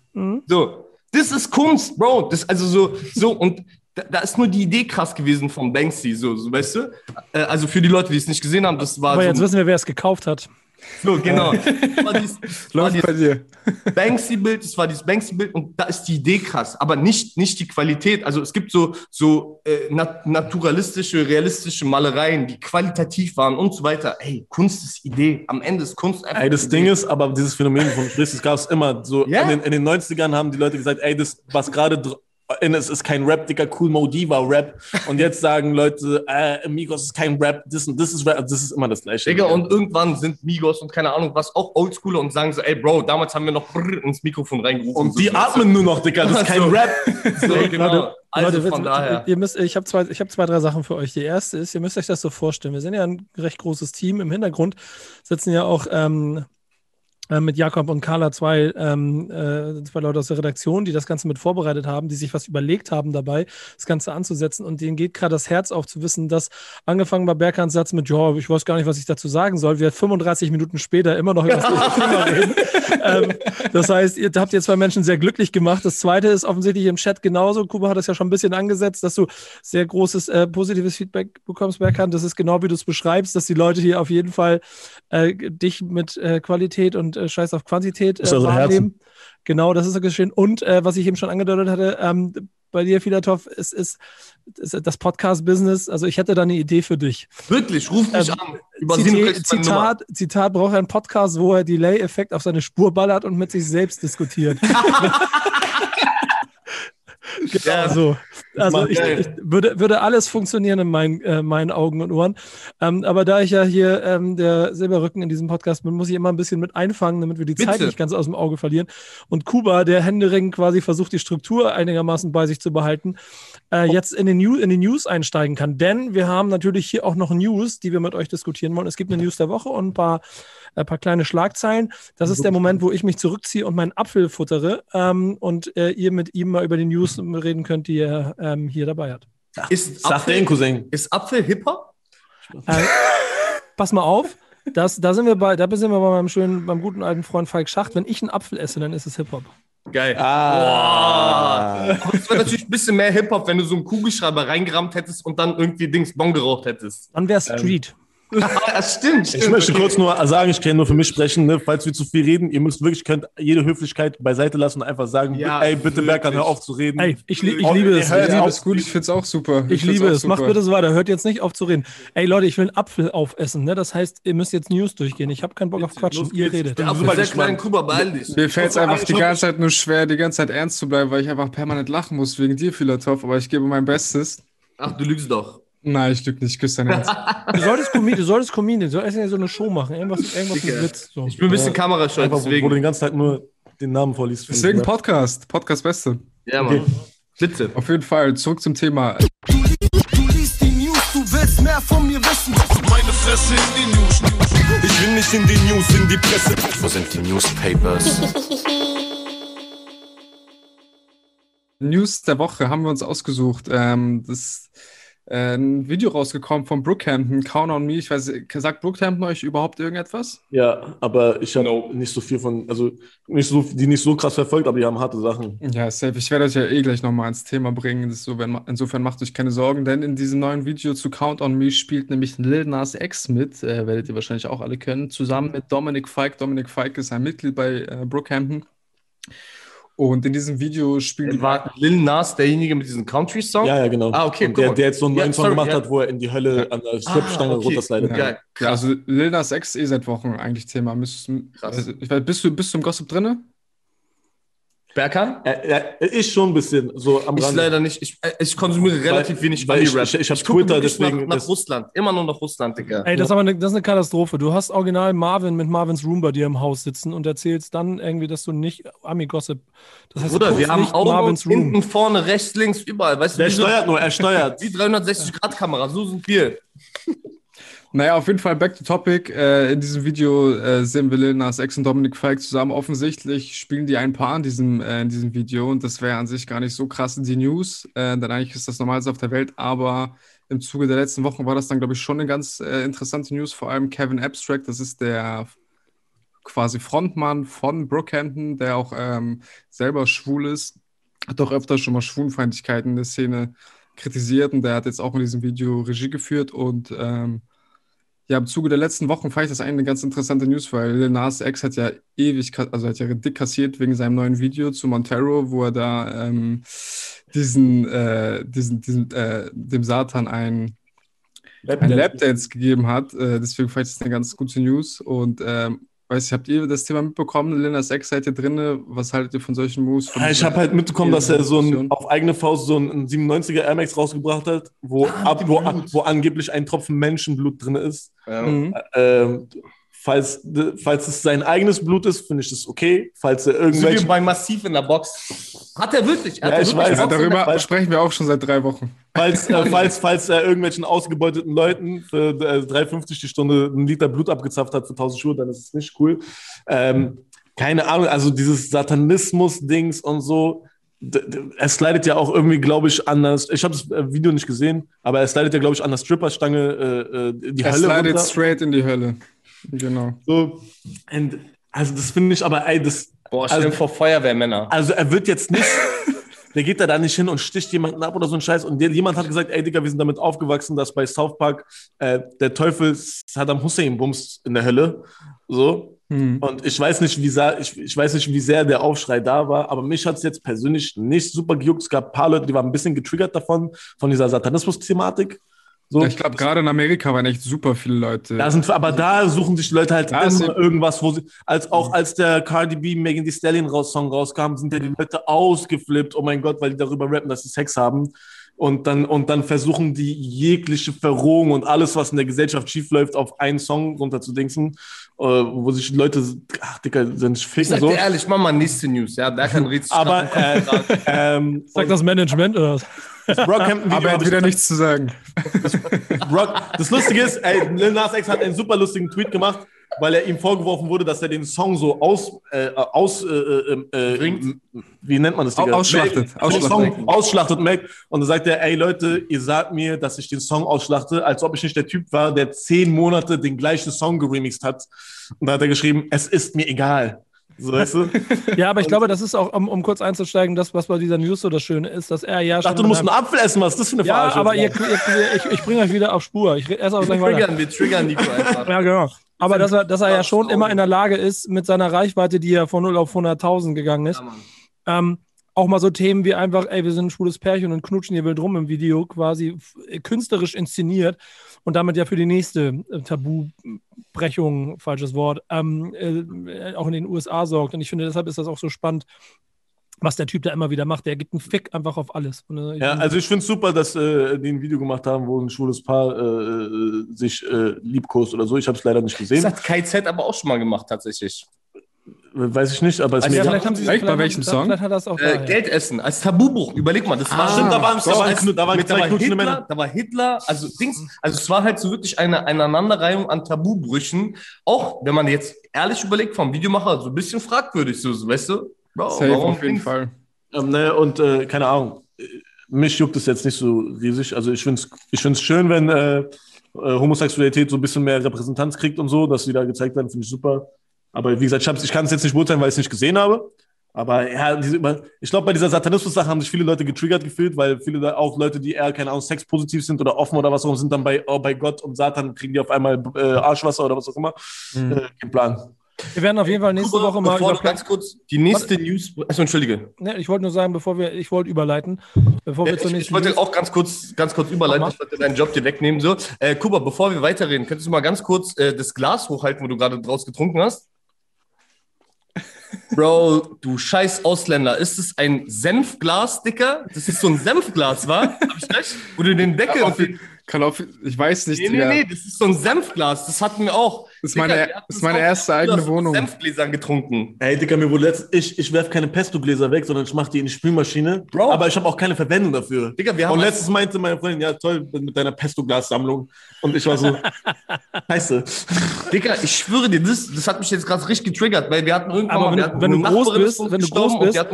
So, das ist Kunst, Bro. Das also so, so und da, da ist nur die Idee krass gewesen von Banksy, so, so weißt du? Äh, also für die Leute, die es nicht gesehen haben, das war Aber jetzt so, wissen wir, wer es gekauft hat. So genau. Das war dieses, Läuft bei dieses dir. Banksy-Bild, das war dieses Banksy-Bild und da ist die Idee krass, aber nicht, nicht die Qualität. Also es gibt so, so äh, nat naturalistische, realistische Malereien, die qualitativ waren und so weiter. Ey, Kunst ist Idee. Am Ende ist Kunst einfach. Ey, das Idee. Ding ist, aber dieses Phänomen von Sprichst, das gab es immer. So Ja. in, den, in den 90ern haben die Leute gesagt, ey, das, was gerade in, es ist kein Rap, Dicker, cool Modiva Rap. Und jetzt sagen Leute, äh, Migos ist kein Rap, das und das ist Rap. Das ist immer das Gleiche. Digga, und irgendwann sind Migos und keine Ahnung was auch Oldschooler und sagen so, ey Bro, damals haben wir noch brrr ins Mikrofon reingerufen. Und die so, atmen nur noch, Dicker, das ist kein So. Rap. So, genau. Leute, Also Leute, von wir- daher. Ihr müsst, ich habe zwei, ich hab zwei, drei Sachen für euch. Die erste ist, ihr müsst euch das so vorstellen. Wir sind ja ein recht großes Team. Im Hintergrund sitzen ja auch ähm, äh, mit Jakob und Carla zwei, ähm, äh, zwei Leute aus der Redaktion, die das Ganze mit vorbereitet haben, die sich was überlegt haben dabei, das Ganze anzusetzen. Und denen geht gerade das Herz auf zu wissen, dass angefangen bei Berkans Satz mit, ja, ich weiß gar nicht, was ich dazu sagen soll, wir 35 Minuten später immer noch über das Thema reden. ähm, das heißt, ihr habt jetzt zwei Menschen sehr glücklich gemacht. Das zweite ist offensichtlich im Chat genauso. Kuba hat das ja schon ein bisschen angesetzt, dass du sehr großes äh, positives Feedback bekommst, Berkan. Das ist genau wie du es beschreibst, dass die Leute hier auf jeden Fall äh, dich mit äh, Qualität und äh, Scheiß auf Quantität äh, Das ist also wahrnehmen. Genau, das ist so geschehen. Und äh, was ich eben schon angedeutet hatte, ähm, bei dir, Filatov, ist, ist, ist das Podcast-Business. Also ich hätte da eine Idee für dich. Wirklich, ruf mich Ähm, an. Über Nummer. Zitat, Zitat braucht er einen Podcast, wo er Delay-Effekt auf seine Spur ballert und mit sich selbst diskutiert. Ja, so. Also ich, ich würde, würde alles funktionieren in meinen, äh, meinen Augen und Ohren. Ähm, aber da ich ja hier ähm, der Silberrücken in diesem Podcast bin, muss ich immer ein bisschen mit einfangen, damit wir die Zeit Bitte. nicht ganz aus dem Auge verlieren. Und Kuba, der Händering quasi versucht, die Struktur einigermaßen bei sich zu behalten, Oh. äh, jetzt in, den New in die News einsteigen kann. Denn wir haben natürlich hier auch noch News, die wir mit euch diskutieren wollen. Es gibt eine News der Woche und ein paar, ein paar kleine Schlagzeilen. Das ist der Moment, wo ich mich zurückziehe und meinen Apfel futtere ähm, und äh, ihr mit ihm mal über die News reden könnt, die er ähm, hier dabei hat. Ist Sag den Apfel, Cousin. ist Apfel Hip-Hop? Äh, pass mal auf. Das, da sind wir bei, da sind wir bei meinem schönen, beim guten alten Freund Falk Schacht. Wenn ich einen Apfel esse, dann ist es Hip-Hop. Geil. Ah. Es wäre natürlich ein bisschen mehr Hip-Hop, wenn du so einen Kugelschreiber reingerammt hättest und dann irgendwie Dings Bon geraucht hättest. Dann wäre Street. Ah, stimmt, stimmt. Ich möchte okay. kurz nur sagen, ich kann nur für mich sprechen, ne? falls wir zu viel reden, ihr müsst wirklich, könnt jede Höflichkeit beiseite lassen und einfach sagen, Ja, ey, bitte. Berkan, hör auf zu reden. Ey, ich, li- ich Oh, liebe es. hör Ich, jetzt Ja, das gut, ich find's auch super. ich find's liebe es. Macht bitte so weiter. Hört jetzt nicht auf zu reden. Ey Leute, ich will einen Apfel aufessen. Ne? Das heißt, ihr müsst jetzt News durchgehen. Ich habe keinen Bock auf Quatschen. los Ihr redet. Der Apfel super ist sehr klein, gespannt. Kuba, beeil dich. Mir fällt es Ich muss einfach die ganze Zeit nur schwer, die ganze Zeit ernst zu bleiben, weil ich einfach permanent lachen muss wegen dir, Filatov, aber ich gebe mein Bestes. Ach, du lügst doch. Nein, ich lüge nicht, ich küsse dein Herz. Du solltest Comedian, du solltest Comedian, du solltest ja so eine Show machen. Irgendwas, irgendwas mit Witz. So. Ich bin ein bisschen kamerascheu, Einfach, wo du deswegen. den ganzen Tag nur den Namen vorliest. Deswegen. Podcast, Podcast Beste. Ja, Mann. Okay. Bitte. Auf jeden Fall, zurück zum Thema. Du liest die News, du willst mehr von mir wissen. Meine Fresse in die News. Ich will nicht in die News, in die Presse. Wo sind die Newspapers? News der Woche haben wir uns ausgesucht. Ähm, das ein Video rausgekommen von Brookhampton, Count on Me. Ich weiß, sagt Brookhampton euch überhaupt irgendetwas? Ja, aber ich habe nicht so viel von, also nicht so, die nicht so krass verfolgt, aber die haben harte Sachen. Ja, safe. Ich werde euch ja eh gleich nochmal ins Thema bringen. Das ist so, wenn, insofern macht euch keine Sorgen, denn in diesem neuen Video zu Count on Me spielt nämlich Lil Nas X mit, äh, werdet ihr wahrscheinlich auch alle kennen, zusammen mit Dominic Fike. Dominic Fike ist ein Mitglied bei äh, Brookhampton. Und in diesem Video spielen die War Lil Nas derjenige mit diesem Country-Song? Ja, ja, genau. Ah, okay, der, der jetzt so einen Ja, neuen Song sorry, gemacht ja. hat, wo er in die Hölle an der Stripstange Ah, okay. runterslidet. Ja, Ja, also Lil Nas X eh seit Wochen eigentlich Thema. Müsst, Krass. also, ich weiß, bist, du, bist du im Gossip drinne? Berkan? Er, er, er ist schon ein bisschen so am Ich leider nicht. Ich, äh, ich konsumiere relativ wenig weil ich- ich- ich hab gucke Twitter, deswegen- Nach, nach Russland. Immer nur nach Russland, Digga. Ey, das ist aber eine, das ist eine Katastrophe. Du hast original Marvin mit Marvins Room bei dir im Haus sitzen und erzählst dann irgendwie, dass du nicht Ami-Gossip. Das heißt, Bruder, wir haben Augen Marvins Room. hinten, vorne, rechts, links, überall. Weißt du, Der wie so- steuert nur, er steuert. Die 360-Grad-Kamera, so sind wir. Naja, auf jeden Fall back to topic. Äh, in diesem Video äh, sehen wir Lil Nas X und Dominic Fike zusammen. Offensichtlich spielen die ein Paar in diesem, äh, in diesem Video und das wäre an sich gar nicht so krass in die News, äh, denn eigentlich ist das Normalste auf der Welt, aber im Zuge der letzten Wochen war das dann, glaube ich, schon eine ganz äh, interessante News. Vor allem Kevin Abstract, das ist der quasi Frontmann von Brookhampton, der auch ähm, selber schwul ist, hat auch öfter schon mal Schwulenfeindlichkeiten in der Szene kritisiert und der hat jetzt auch in diesem Video Regie geführt und ähm, ja, im Zuge der letzten Wochen fand ich das eigentlich eine ganz interessante News, weil Lil Nas X hat ja ewig, also hat ja dick kassiert wegen seinem neuen Video zu Montero, wo er da ähm, diesen, äh, diesen, diesen äh, dem Satan ein, ein Lapdance gegeben hat. Äh, deswegen fand ich das eine ganz gute News. Und ähm, weiß ich, habt ihr das Thema mitbekommen? Lil Nas X seid ihr drin? Was haltet ihr von solchen Moves? Von Ja, ich habe halt mitbekommen, dass er so ein, auf eigene Faust so einen 97er Air Max rausgebracht hat, wo, ab, wo, wo angeblich ein Tropfen Menschenblut drin ist. Mhm. Ähm, falls, falls es sein eigenes Blut ist, finde ich das okay. Falls er Sind wir irgendwelche. bei Massiv in der Box. Hat er wirklich? Er Ja, hat ich er wirklich weiß. ja, darüber sprechen wir auch schon seit drei Wochen. Falls, äh, falls, falls er irgendwelchen ausgebeuteten Leuten für äh, 3,50 die Stunde einen Liter Blut abgezapft hat für 1000 Schuhe, dann ist es nicht cool. Ähm, keine Ahnung, also dieses Satanismus-Dings und so, es leidet ja auch irgendwie, glaube ich, an das, ich habe das äh, Video nicht gesehen, aber es leidet ja, glaube ich, an der Stripperstange äh, äh, die Er Hölle slidet runter. straight in die Hölle. Genau. So. Und, also das finde ich aber, ey, das, Boah, Also- vor Feuerwehrmänner. also er wird jetzt nicht, der geht da dann nicht hin und sticht jemanden ab oder so ein Scheiß. Und der, jemand hat gesagt, ey Digga, wir sind damit aufgewachsen, dass bei South Park äh, der Teufel Saddam Hussein bumst in der Hölle. So. Hm. Und ich weiß nicht, wie sehr, ich, ich weiß nicht, wie sehr der Aufschrei da war, aber mich hat es jetzt persönlich nicht super gejuckt. Es gab ein paar Leute, die waren ein bisschen getriggert davon, von dieser Satanismus-Thematik. So. Ja, ich glaube, gerade in Amerika waren echt super viele Leute. Da sind, aber da suchen sich die Leute halt Da immer irgendwas, wo sie, als auch als der Cardi B Megan Thee Stallion raus, Song rauskam, sind ja die Leute ausgeflippt, oh mein Gott, weil die darüber rappen, dass sie Sex haben. Und dann, und dann versuchen die jegliche Verrohung und alles, was in der Gesellschaft schiefläuft, auf einen Song runterzudingsen, wo sich Leute, ach Dicker, sind Ich ficken sag so. dir ehrlich, mach mal nächste News. Ja, Berkan redet sich Aber äh, ähm, Sagt das Management oder was? das Brockhampton Aber er hat wieder nichts zu sagen. Brock, das Lustige ist, ey, Lil Nas X hat einen super lustigen Tweet gemacht, weil er ihm vorgeworfen wurde, dass er den Song so aus, äh, aus, äh, äh, äh, Bringt? wie nennt man das? Digga? Au- ausschlachtet. Ausschlachtet. Song ausschlachtet, Mac. Und dann sagt er, ey Leute, ihr sagt mir, dass ich den Song ausschlachte, als ob ich nicht der Typ war, der zehn Monate den gleichen Song geremixed hat. Und da hat er geschrieben, es ist mir egal. So, weißt du? Ja, aber ich glaube, das ist auch, um, um kurz einzusteigen, das, was bei dieser News so das Schöne ist, dass er ja Ich dachte, schon du musst in einen Apfel essen, was ist das für eine Ja, Verarsche? aber ihr, ihr, ich, ich bringe euch wieder auf Spur. Ich esse auch Wir gleich weiter. triggern, wir triggern Nico einfach. Ja, genau. Aber dass er, dass er ja schon immer in der Lage ist, mit seiner Reichweite, die ja von 0 auf 100.000 gegangen ist, Ja, ähm, auch mal so Themen wie einfach, ey, wir sind ein schwules Pärchen und knutschen hier wild rum im Video, quasi f- künstlerisch inszeniert und damit ja für die nächste äh, Tabubrechung, falsches Wort, ähm, äh, auch in den USA sorgt. Und ich finde, deshalb ist das auch so spannend, was der Typ da immer wieder macht. Der gibt einen Fick einfach auf alles. Und, äh, Ja, also ich finde es super, dass äh, die ein Video gemacht haben, wo ein schwules Paar äh, äh, sich äh, liebkost oder so. Ich habe es leider nicht Das gesehen. hat KZ aber auch schon mal gemacht, tatsächlich. Weiß ich nicht, aber es ist Also mir ja, egal. vielleicht haben sie Echt? Bei vielleicht- welchem Song? Vielleicht hat er es auch Äh. Geld essen, als Tabubuch. Überleg mal, das war Stimmt, da waren- da das waren da waren mit- zwei knutschende Hitler, Männer. da war Hitler, also Dings, also es war halt so wirklich eine Aneinanderreihung an Tabubrüchen. Auch wenn man jetzt ehrlich überlegt, vom Videomacher, so ein bisschen fragwagwürdig, so, so weißt du? Bro, Safe warum auf jeden? Fall. Ähm, ne, und äh, keine Ahnung. mich juckt es jetzt nicht so riesig. Also ich finde es ich find's schön, wenn äh, äh, Homosexualität so ein bisschen mehr Repräsentanz kriegt und so, dass sie da gezeigt werden, finde ich super. Aber wie gesagt, ich, ich kann es jetzt nicht beurteilen, weil ich es nicht gesehen habe. Aber ja, ich glaube, bei dieser Satanismus-Sache haben sich viele Leute getriggert gefühlt, weil viele da auch Leute, die eher, keine Ahnung, sexpositiv sind oder offen oder was auch immer, sind dann bei, oh, bei Gott und Satan, kriegen die auf einmal äh, Arschwasser oder was auch immer. Äh, kein Plan. Wir werden auf jeden Fall nächste Woche mal Bevor über du ganz kurz die nächste News. Achso, entschuldige. Ne, ich wollte nur sagen, bevor wir, ich wollte überleiten, bevor wir Ja, zur ich, ich nächsten wollte News- auch ganz kurz, ganz kurz überleiten. Ich wollte deinen Job dir wegnehmen. So. Äh, Kuba, bevor wir weiterreden, könntest du mal ganz kurz äh, das Glas hochhalten, wo du gerade draus getrunken hast? Bro, du scheiß Ausländer. Ist es ein Senfglas, Dicker? Das ist so ein Senfglas, wa? Hab ich recht? Wo du den Deckel auf den. Kann auf, ich weiß nicht. Nee, nee, Digga. nee, das ist so ein Senfglas. Das hatten wir auch. Das ist meine- hatten das ist meine erste auch eigene Wohnung. Senfgläsern getrunken. Ey, Digga, mir wurde letzt, ich, ich werf keine Pesto-Gläser weg, sondern ich mache die in die Spülmaschine. Bro. Aber ich habe auch keine Verwendung dafür. Digga, wir haben Und letztes meinte meine Freundin, ja toll, mit deiner Pesto-Glas-Sammlung. Und ich war so, scheiße. Digga, ich schwöre dir, das, das hat mich jetzt gerade richtig getriggert, weil wir hatten irgendwann Aber mal, wenn wir du- hatten wenn du eine groß Nachbarin, bist, wenn du groß und bist,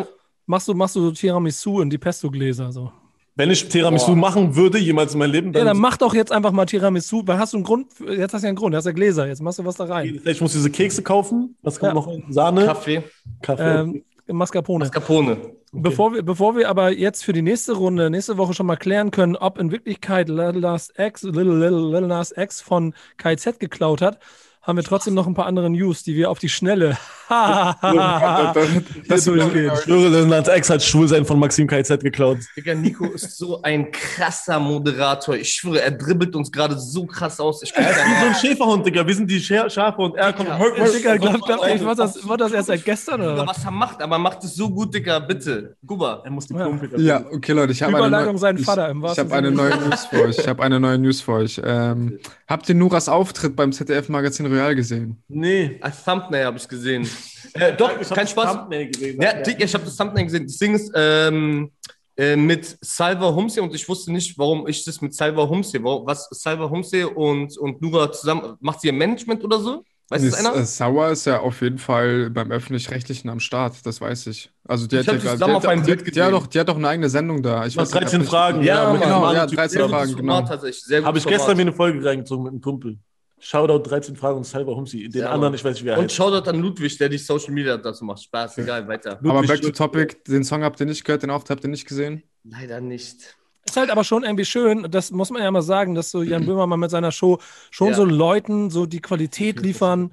machst du, machst du so Tiramisu in die Pesto-Gläser. So. Wenn ich Tiramisu machen würde, jemals in meinem Leben, Ja, dann, dann mach doch jetzt einfach mal Tiramisu, weil hast du einen Grund, für- jetzt hast du ja einen Grund, du hast ja Gläser, jetzt machst du was da rein. ich muss diese Kekse kaufen. Was kommt Ja. noch? Sahne, Kaffee, Kaffee. Ähm, Mascarpone. Mascarpone. Bevor, wir, bevor wir aber jetzt für die nächste Runde, nächste Woche schon mal klären können, ob in Wirklichkeit Little Nas X, Little, Little, Little Nas X von KZ geklaut hat, haben wir trotzdem noch ein paar andere News, die wir auf die Schnelle das hier durchgehen. ich schwöre, Lennart X hat Schwulsein von Maxim KZ geklaut. Digga, Nico ist so ein krasser Moderator. Ich schwöre, er dribbelt uns gerade so krass aus. Ich Er ist wie so ein Schäferhund, Digga. Wir sind die Scher Schafe und er kommt. Digga, glaub, glaub, ich, war, das, war das erst seit gestern oder was? er macht, aber er macht es so gut, Digga, bitte. Kuba. Er muss die. Pumpe. Ja, okay, Leute, ich habe eine, neu- ich, ich habe eine neue News für euch. Ich habe eine neue News für euch. Ähm, habt ihr Nuras Auftritt beim ZDF-Magazin Royal gesehen? Nee. Ein Thumbnail habe ich gesehen. Äh, doch, Ich kein Spaß. Thumbnail gesehen. Ja, Digga, ich habe das Thumbnail gesehen. Das Ding ist, ähm, äh, mit Salva Humse und ich wusste nicht, warum ich das mit Salva Humse, was Salva Humse und, und Nura zusammen, macht sie ihr Management oder so? Weiß das einer? äh, Sauer ist ja auf jeden Fall beim Öffentlich-Rechtlichen am Start, das weiß ich. Also die Ich hat ja gerade, die, hat- Bild die, die, hat gesehen. doch, die hat doch eine eigene Sendung da. Ich weiß nicht, 13 ob ich- Fragen. Ja, dem Genau, ja, Typ. 13 Sehr gutes Fragen, genau. Habe ich gestern mir eine Folge reingezogen mit einem Kumpel. Shoutout 13 Fragen und Salva Humsi. Den Ja, anderen, ich weiß nicht, wie er Und heißt. Shoutout an Ludwig, der die Social Media dazu macht. Spaß, egal, weiter. Aber Ludwig back to topic, den Song habt ihr nicht gehört, den Auftritt habt ihr nicht gesehen? Leider nicht. Ist halt aber schon irgendwie schön, das muss man ja mal sagen, dass so Jan Böhmermann mit seiner Show schon Ja. so Leuten so die Qualität liefern,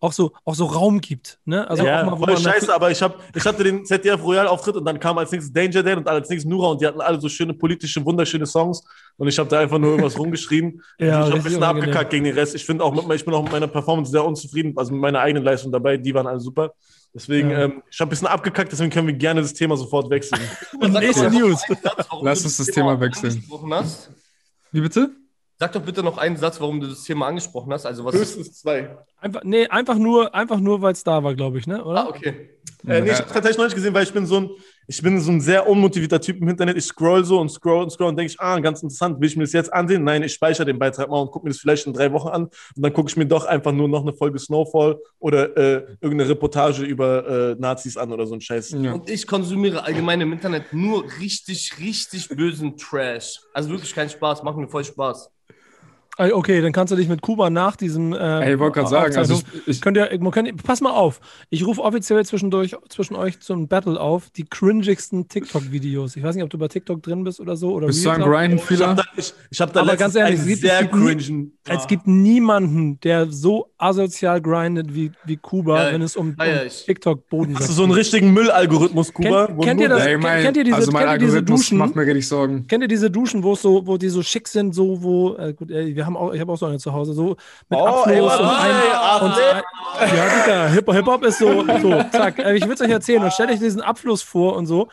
auch so, auch so Raum gibt. Ne? Also ja, auch mal, wo voll man scheiße, aber ich, hab, ich hatte den ZDF Royal Auftritt und dann kam als nächstes Danger Dan und als nächstes Nura und die hatten alle so schöne politische, wunderschöne Songs und ich habe da einfach nur irgendwas rumgeschrieben. Ja, ich habe ein bisschen unangenehm. abgekackt gegen den Rest. Ich finde auch, mit, ich bin auch mit meiner Performance sehr unzufrieden, also mit meiner eigenen Leistung dabei, die waren alle super. Deswegen, Ja. ähm, ich habe ein bisschen abgekackt, deswegen können wir gerne das Thema sofort wechseln. Und nächste News. Satz, Lass uns das Thema wechseln. angesprochen Hast. Wie bitte? Sag doch bitte noch einen Satz, warum du das Thema angesprochen hast. Also was Höchstens zwei. Einfach, nee, einfach nur, einfach nur weil es da war, glaube ich, ne? Oder? Ah, okay. Äh, nee, ich habe tatsächlich noch nicht gesehen, weil ich bin so ein, ich bin so ein sehr unmotivierter Typ im Internet. Ich scroll so und scroll und scroll und denke ich, ah, ganz interessant, will ich mir das jetzt ansehen? Nein, ich speichere den Beitrag mal und gucke mir das vielleicht in drei Wochen an. Und dann gucke ich mir doch einfach nur noch eine Folge Snowfall oder äh, irgendeine Reportage über äh, Nazis an oder so ein Scheiß. Ja. Und ich konsumiere allgemein im Internet nur richtig, richtig bösen Trash. Also wirklich kein Spaß, macht mir voll Spaß. Okay, dann kannst du dich mit Kuba nach diesem. Äh, Ey, ich wollte gerade sagen, also ich, ich, Könnt ihr, man könnt, pass mal auf. Ich rufe offiziell zwischendurch zwischen euch zum Battle auf. Die cringigsten TikTok-Videos. Ich weiß nicht, ob du bei TikTok drin bist oder so. Oder bist du ein Reels. Grinden Ich habe da, ich, ich hab da Aber letztens ganz ehrlich, es gibt- sehr es gibt. Es gibt niemanden, der so asozial grindet wie, wie Kuba, Ja, wenn es um, um feier ich. TikTok-Boden Hast du so einen richtigen Müllalgorithmus, Kuba? Kennt- kennt ihr das? Ey, kennt- mein, kennt ihr diese- also mein kennt ihr diese Algorithmus Duschen? macht mir richtig Sorgen. Kennt ihr diese Duschen, wo so, wo die so schick sind, so wo, äh, gut, äh, wir haben auch, ich habe auch so eine zu Hause, so mit Oh, Abfluss ey, und ein, ey, und ey. ein, ja, Digga, Hip- Hip-Hop ist so, so, zack. Äh, Ich würde es euch erzählen und stellt euch diesen Abfluss vor und so.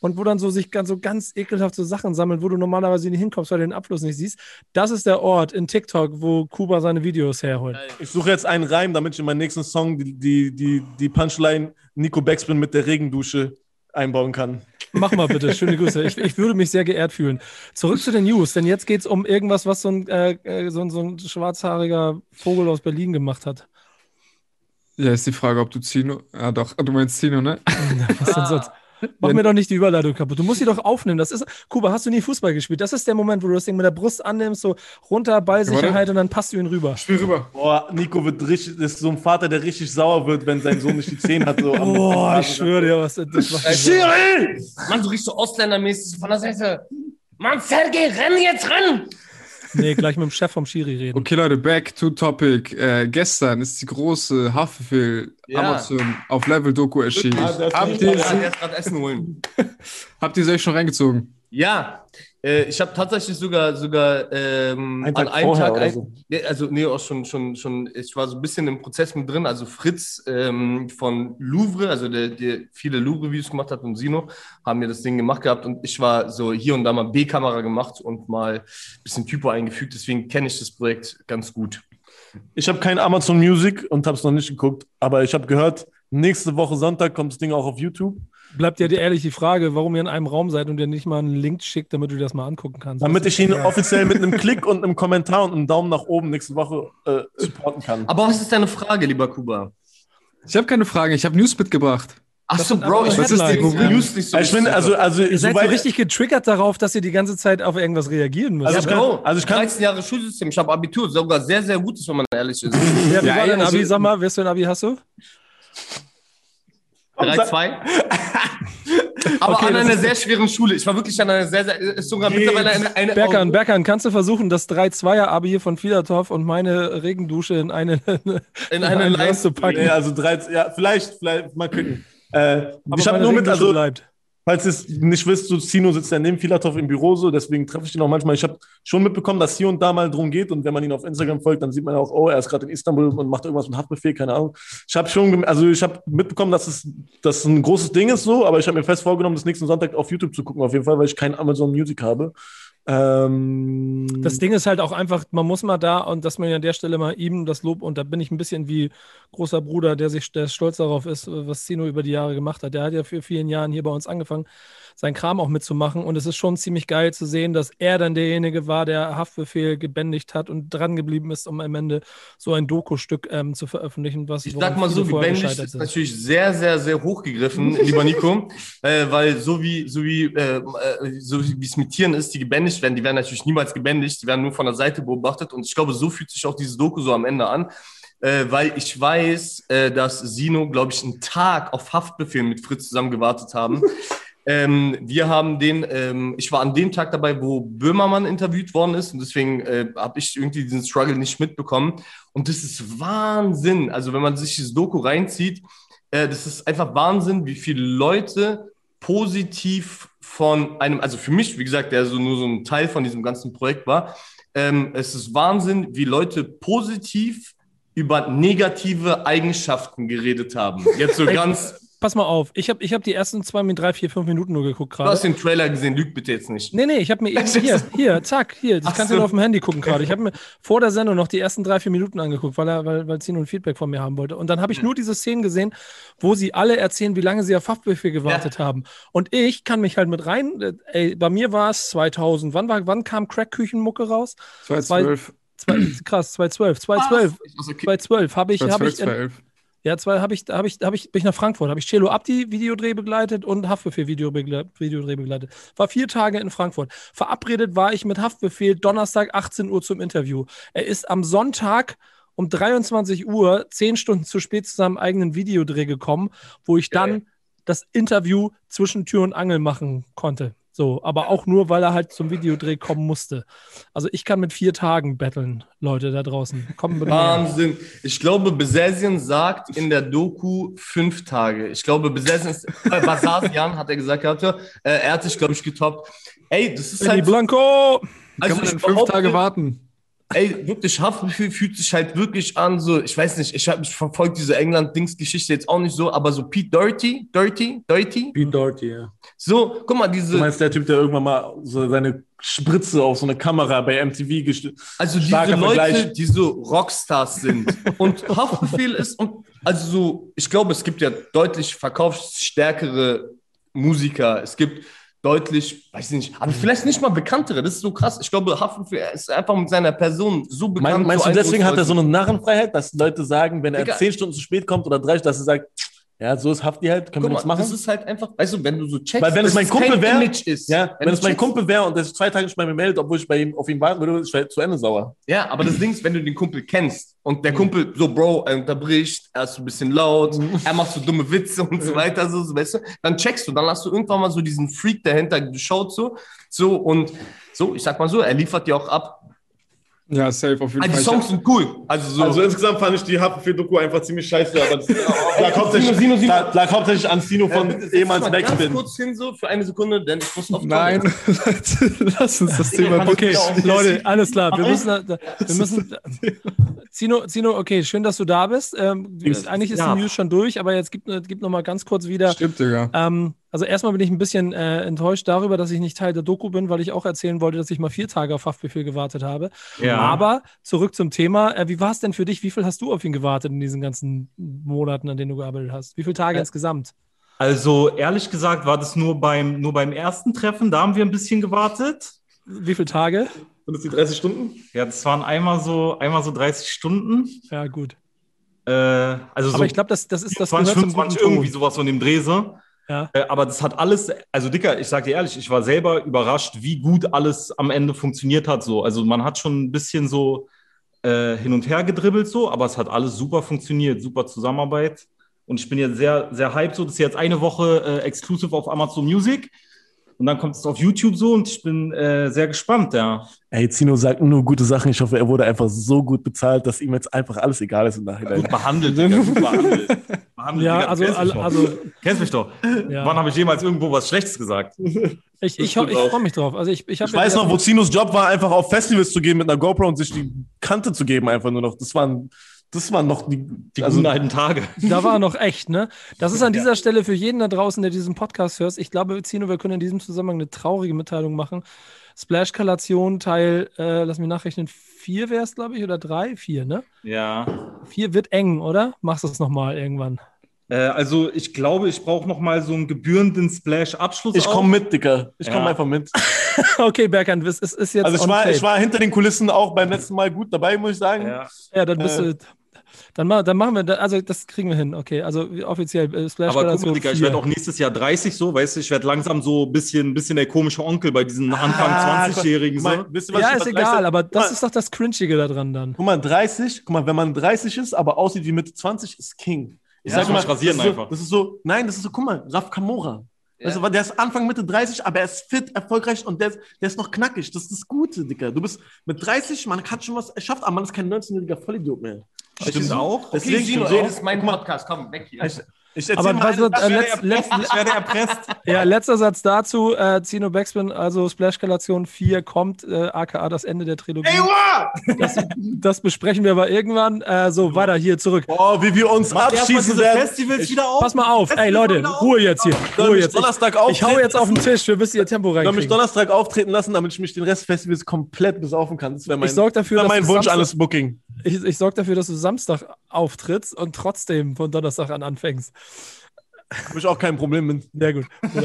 Und wo dann so sich ganz, so ganz ekelhaft so Sachen sammeln, wo du normalerweise nicht hinkommst, weil du den Abfluss nicht siehst. Das ist der Ort in TikTok, wo Kuba seine Videos herholt. Ich suche jetzt einen Reim, damit ich in meinen nächsten Song die, die, die, die Punchline Nico Backspin mit der Regendusche einbauen kann. Mach mal bitte, schöne Grüße. Ich, ich würde mich sehr geehrt fühlen. Zurück zu den News, denn jetzt geht es um irgendwas, was so ein, äh, äh, so, ein, so ein schwarzhaariger Vogel aus Berlin gemacht hat. Ja, ist die Frage, ob du Zino. Ja, doch, du meinst Zino, ne? Was denn sonst? Mach mir doch nicht die Überleitung kaputt. Du musst sie doch aufnehmen. Das ist, Kuba, hast du nie Fußball gespielt? Das ist der Moment, wo du das Ding mit der Brust annimmst, so runter, Ballsicherheit und dann passt du ihn rüber. Spiel rüber. Boah, Nico wird richtig, das ist so ein Vater, der richtig sauer wird, wenn sein Sohn nicht die Zehen hat. So am- Boah, ich schwöre dir, was das war. Schiri! Mann, so richtig so ausländermäßig von der Seite. Mann, Sergej, renn jetzt ran! Nee, gleich mit dem Chef vom Schiri reden. Okay, Leute, back to topic. Äh, gestern ist die große Haftbefehl Ja. Amazon auf Level Doku erschienen. Ah, ihr, habt ihr sie euch schon reingezogen? Ja, äh, ich habe tatsächlich sogar, sogar ähm, Einen an einem Tag, ein, so. also nee, auch schon, schon, schon, ich war so ein bisschen im Prozess mit drin. Also Fritz ähm, von Louvre, also der, der viele Louvre-Videos gemacht hat und Sino, haben mir das Ding gemacht gehabt und ich war so hier und da mal B-Kamera gemacht und mal ein bisschen Typo eingefügt. Deswegen kenne ich das Projekt ganz gut. Ich habe kein Amazon Music und habe es noch nicht geguckt, aber ich habe gehört, nächste Woche Sonntag kommt das Ding auch auf YouTube. Bleibt dir ehrlich die Frage, warum ihr in einem Raum seid und ihr nicht mal einen Link schickt, damit du dir das mal angucken kannst. Damit ich ihn offiziell mit einem Klick und einem Kommentar und einem Daumen nach oben nächste Woche äh, supporten kann. Aber was ist deine Frage, lieber Kuba? Ich habe keine Fragen, ich habe News mitgebracht. Achso, Bro, ich weiß es Headlines, die ja. News nicht so ich wichtig. also, also Ihr seid so richtig getriggert darauf, dass ihr die ganze Zeit auf irgendwas reagieren müsst. Also Ja, ich kann- also ich kann- 13 Jahre Schulsystem, ich habe Abitur, sogar sehr, sehr gutes, wenn man ehrlich ist. ja, wie Ja, war dein also- Abi? Sag mal, wirst du ein Abi hast du? 3-2. Aber Okay, an einer sehr schweren Schule. Ich war wirklich an einer sehr, sehr, ist sogar mittlerweile eine, eine Berkan, Berkan, kannst du versuchen, das 3-2er-Abi hier von Filatov und meine Regendusche in eine, in eine Glas zu packen? Nee, also 13, ja, vielleicht, vielleicht mal gucken. Äh, ich habe nur mit, also, bleibt. Falls ihr es nicht wisst, so Sino sitzt ja neben Filatov im Büro, so, deswegen treffe ich ihn auch manchmal. Ich habe schon mitbekommen, dass hier und da mal drum geht und wenn man ihn auf Instagram folgt, dann sieht man auch, oh, er ist gerade in Istanbul und macht irgendwas mit Haftbefehl, keine Ahnung. Ich habe schon, also ich habe mitbekommen, dass es, dass ein großes Ding ist, so, aber ich habe mir fest vorgenommen, das nächsten Sonntag auf YouTube zu gucken, auf jeden Fall, weil ich kein Amazon Music habe. Ähm, Das Ding ist halt auch einfach, man muss mal da, und dass man an der Stelle mal ihm das Lob, und da bin ich ein bisschen wie großer Bruder, der sich der stolz darauf ist, was Zino über die Jahre gemacht hat. Der hat ja für vielen Jahren hier bei uns angefangen, seinen Kram auch mitzumachen. Und es ist schon ziemlich geil zu sehen, dass er dann derjenige war, der Haftbefehl gebändigt hat und dran geblieben ist, um am Ende so ein Doku-Stück ähm, zu veröffentlichen, was Ich sag mal so, gebändigt ist natürlich sehr, sehr, sehr hochgegriffen, lieber Nico. Äh, weil so wie, so wie, äh, äh, so wie es mit Tieren ist, die gebändigt werden, die werden natürlich niemals gebändigt, die werden nur von der Seite beobachtet. Und ich glaube, so fühlt sich auch dieses Doku so am Ende an. Äh, weil ich weiß, äh, dass Sino, glaube ich, einen Tag auf Haftbefehl mit Fritz zusammen gewartet haben. Ähm, wir haben den, ähm, ich war an dem Tag dabei, wo Böhmermann interviewt worden ist und deswegen äh, habe ich irgendwie diesen Struggle nicht mitbekommen. Und das ist Wahnsinn. Also wenn man sich dieses Doku reinzieht, äh, das ist einfach Wahnsinn, wie viele Leute positiv von einem, also für mich, wie gesagt, der so nur so ein Teil von diesem ganzen Projekt war, ähm, es ist Wahnsinn, wie Leute positiv über negative Eigenschaften geredet haben. Jetzt so ganz, Pass mal auf, ich habe ich hab die ersten zwei, drei, vier, fünf Minuten nur geguckt du hast gerade. den Trailer gesehen, lüg bitte jetzt nicht. Nee, nee, ich habe mir eben hier, hier, zack, hier, das Ach kannst du so. nur auf dem Handy gucken gerade. Ich habe mir vor der Sendung noch die ersten drei, vier Minuten angeguckt, weil er, weil, weil Zino ein Feedback von mir haben wollte. Und dann habe ich nur diese Szenen gesehen, wo sie alle erzählen, wie lange sie auf Haftbefehl gewartet haben. Und ich kann mich halt mit rein, äh, ey, bei mir war es 2000, wann, war, wann kam Crack-Küchenmucke raus? 2012. Zwei, krass, 2012, 2012, Also, okay. 2012 habe ich, habe ich, 2012, 2011. ja, zwei habe ich, habe ich, habe ich, bin ich nach Frankfurt, habe ich Celo Abdi Videodreh begleitet und Haftbefehl Videodreh begleitet. War vier Tage in Frankfurt. Verabredet war ich mit Haftbefehl Donnerstag 18 Uhr zum Interview. Er ist am Sonntag um 23 Uhr, zehn Stunden zu spät zu seinem eigenen Videodreh gekommen, wo ich dann das Interview zwischen Tür und Angel machen konnte. So, aber auch nur, weil er halt zum Videodreh kommen musste. Also ich kann mit vier Tagen betteln, Leute da draußen. Kommen. Wahnsinn. Ich glaube, Besesien sagt in der Doku fünf Tage. Ich glaube, Besesien ist, äh, Basasian hat er gesagt gehabt, ja. äh, er hat sich, glaube ich, getoppt. Ey, das ist Benny halt, Blanco! Kann also man ich denn fünf Tage warten? Ey, wirklich, Haftbefehl fühlt sich halt wirklich an, so, ich weiß nicht, ich, hab- ich verfolge diese England-Dings-Geschichte jetzt auch nicht so, aber so Pete Dirty, Dirty, Dirty, Pete Doherty, ja. so, guck mal, Du diese, meinst der Typ, der irgendwann mal so seine Spritze auf so eine Kamera bei MTV gestellt also diese Leute, Vergleich. die so Rockstars sind und Haftbefehl ist, und also so, ich glaube, es gibt ja deutlich verkaufsstärkere Musiker, es gibt deutlich, weiß ich nicht, aber vielleicht nicht mal bekanntere, das ist so krass. Ich glaube, Haftbefehl ist einfach mit seiner Person so bekannt. Mein, meinst so du, deswegen hat er so eine Narrenfreiheit, dass Leute sagen, wenn er zehn Stunden zu spät kommt oder drei, dass er sagt, Ja, so ist Hafti halt, können wir Guck nichts mal, machen. das ist halt einfach, weißt du, wenn du so checkst, Weil wenn es mein Kumpel wäre, ist. ja, wenn du es mein Kumpel wäre und der sich zwei Tage nicht bei mir meldet, obwohl ich bei ihm, auf ihn warten würde, ich wäre zu Ende sauer. Ja, aber das Ding ist, wenn du den Kumpel kennst und der Kumpel so, Bro, er unterbricht, er ist so ein bisschen laut, er macht so dumme Witze und so weiter, so, so, weißt du, dann checkst du, dann hast du irgendwann mal so diesen Freak dahinter geschaut, so, so und so, ich sag mal so, er liefert dir auch ab. Ja, safe, auf jeden Also die Fall. Songs sind cool. Also so. Also insgesamt fand ich die Haftbefehl-Doku einfach ziemlich scheiße, aber das lag, hauptsächlich, Sino, Sino, Sino. lag, lag hauptsächlich an Sino von setz ehemals mal ganz kurz hin, so, für eine Sekunde, denn ich muss auf Nein, lass uns das Thema Okay, Leute, alles klar. Wir müssen, wir müssen. Zino, Zino, okay, schön, dass du da bist. Ähm, eigentlich ist Ja. die News schon durch, aber jetzt gib, gib noch mal ganz kurz wieder. Stimmt, Digga. Ähm, also erstmal bin ich ein bisschen äh, enttäuscht darüber, dass ich nicht Teil der Doku bin, weil ich auch erzählen wollte, dass ich mal vier Tage auf Haftbefehl gewartet habe. Ja. Aber zurück zum Thema. Äh, wie war es denn für dich? Wie viel hast du auf ihn gewartet in diesen ganzen Monaten, an denen du gearbeitet hast? Wie viele Tage Äh, insgesamt? Also ehrlich gesagt war das nur beim, nur beim ersten Treffen, da haben wir ein bisschen gewartet. Wie viele Tage? Sind das die 30 Stunden? Ja, das waren einmal so, einmal so 30 Stunden. Ja, gut. Äh, also Aber so ich glaube, das, das ist das 20, gehört zum 25 guten irgendwie sowas so in dem Dreh so. Ja. Äh, aber das hat alles, also Dicker, ich sag dir ehrlich, ich war selber überrascht, wie gut alles am Ende funktioniert hat. So. Also man hat schon ein bisschen so äh, hin und her gedribbelt, so, aber es hat alles super funktioniert, super Zusammenarbeit. Und ich bin jetzt sehr, sehr hyped. So, das ist jetzt eine Woche äh, exclusive auf Amazon Music. Und dann kommt es auf YouTube so und ich bin äh, sehr gespannt, ja. Ey, Zino sagt nur gute Sachen. Ich hoffe, er wurde einfach so gut bezahlt, dass ihm jetzt einfach alles egal ist im Nachhinein. Gut behandelt, Digga, gut behandelt. behandelt Ja, Digga, also, kennst mich al- doch. also kennst mich doch. ja. Wann habe ich jemals irgendwo was Schlechtes gesagt? ich, ich, ich freue mich drauf. Also ich, ich, Ich weiß noch, wo Zinos Job war, einfach auf Festivals zu gehen mit einer GoPro und sich die Kante zu geben, einfach nur noch. Das waren, das waren noch die, Die also, guten alten Tage. Da war noch echt, ne? Das ist an dieser Stelle für jeden da draußen, der diesen Podcast hört. Ich glaube, Zino, wir können in diesem Zusammenhang eine traurige Mitteilung machen. Splash-Kalation Teil, äh, lass mich nachrechnen, vier wäre es, glaube ich, oder drei? Vier, ne? Ja. Vier wird eng, oder? Machst du es nochmal irgendwann. Äh, also ich glaube, ich brauche noch mal so einen gebührenden Splash-Abschluss. ich komme mit, Dicker. Ich komme Ja. einfach mit. okay, Berkan, es ist, ist jetzt. Also ich war, ich war hinter den Kulissen auch beim letzten Mal gut dabei, muss ich sagen. Ja. Ja, dann bist äh, du. Dann, ma- dann machen wir, da, also das kriegen wir hin, okay. Also offiziell äh, Aber guck mal. Digga, ich werde auch nächstes Jahr 30 so, weißt du, ich werde langsam so ein bisschen, bisschen der komische Onkel bei diesen Anfang Ah, 20-Jährigen. guck So. mal, Ja, ist egal, 30 aber das mal, ist doch das Cringige da dran dann. Guck mal, 30, guck mal, wenn man 30 ist, aber aussieht wie Mitte 20, ist King. Ich Ja, muss rasieren das ist einfach. So, das ist so, nein, das ist so, guck mal, Raf Kamora. Also, der ist Anfang Mitte 30, aber er ist fit, erfolgreich und der ist, der ist noch knackig. Das ist das Gute, Dicker. Du bist mit 30, man hat schon was erschafft, aber man ist kein 19-jähriger Vollidiot mehr. Stimmt auch. Deswegen, Okay, Sino, so, ey, das ist mein Podcast, komm, weg hier. Ich, ich Aber was wird, äh, letz, letz, Ich werde erpresst. Ja, letzter Satz dazu. Äh, Zino Backspin, also Splash-Kalation 4 kommt, äh, aka das Ende der Trilogie. Ey! Das, das besprechen wir aber irgendwann. Äh, so, weiter hier zurück. Boah, wie wir uns abschießen werden. Festivals wieder auf. Pass mal auf. Ey, Leute, Ruhe jetzt hier. Ruhe jetzt. Ich, Donnerstag ich hau auftreten jetzt auf den Tisch. Wir müssen hier Tempo Ich soll mich. Donnerstag auftreten lassen, damit ich mich den Rest des Festivals komplett besaufen kann. Das wäre mein, Ich sorg dafür, das mein Wunsch Samstag- alles Booking. Ich, ich sorge dafür, dass du Samstag auftrittst und trotzdem von Donnerstag an anfängst. Habe ich auch kein Problem mit. Sehr gut.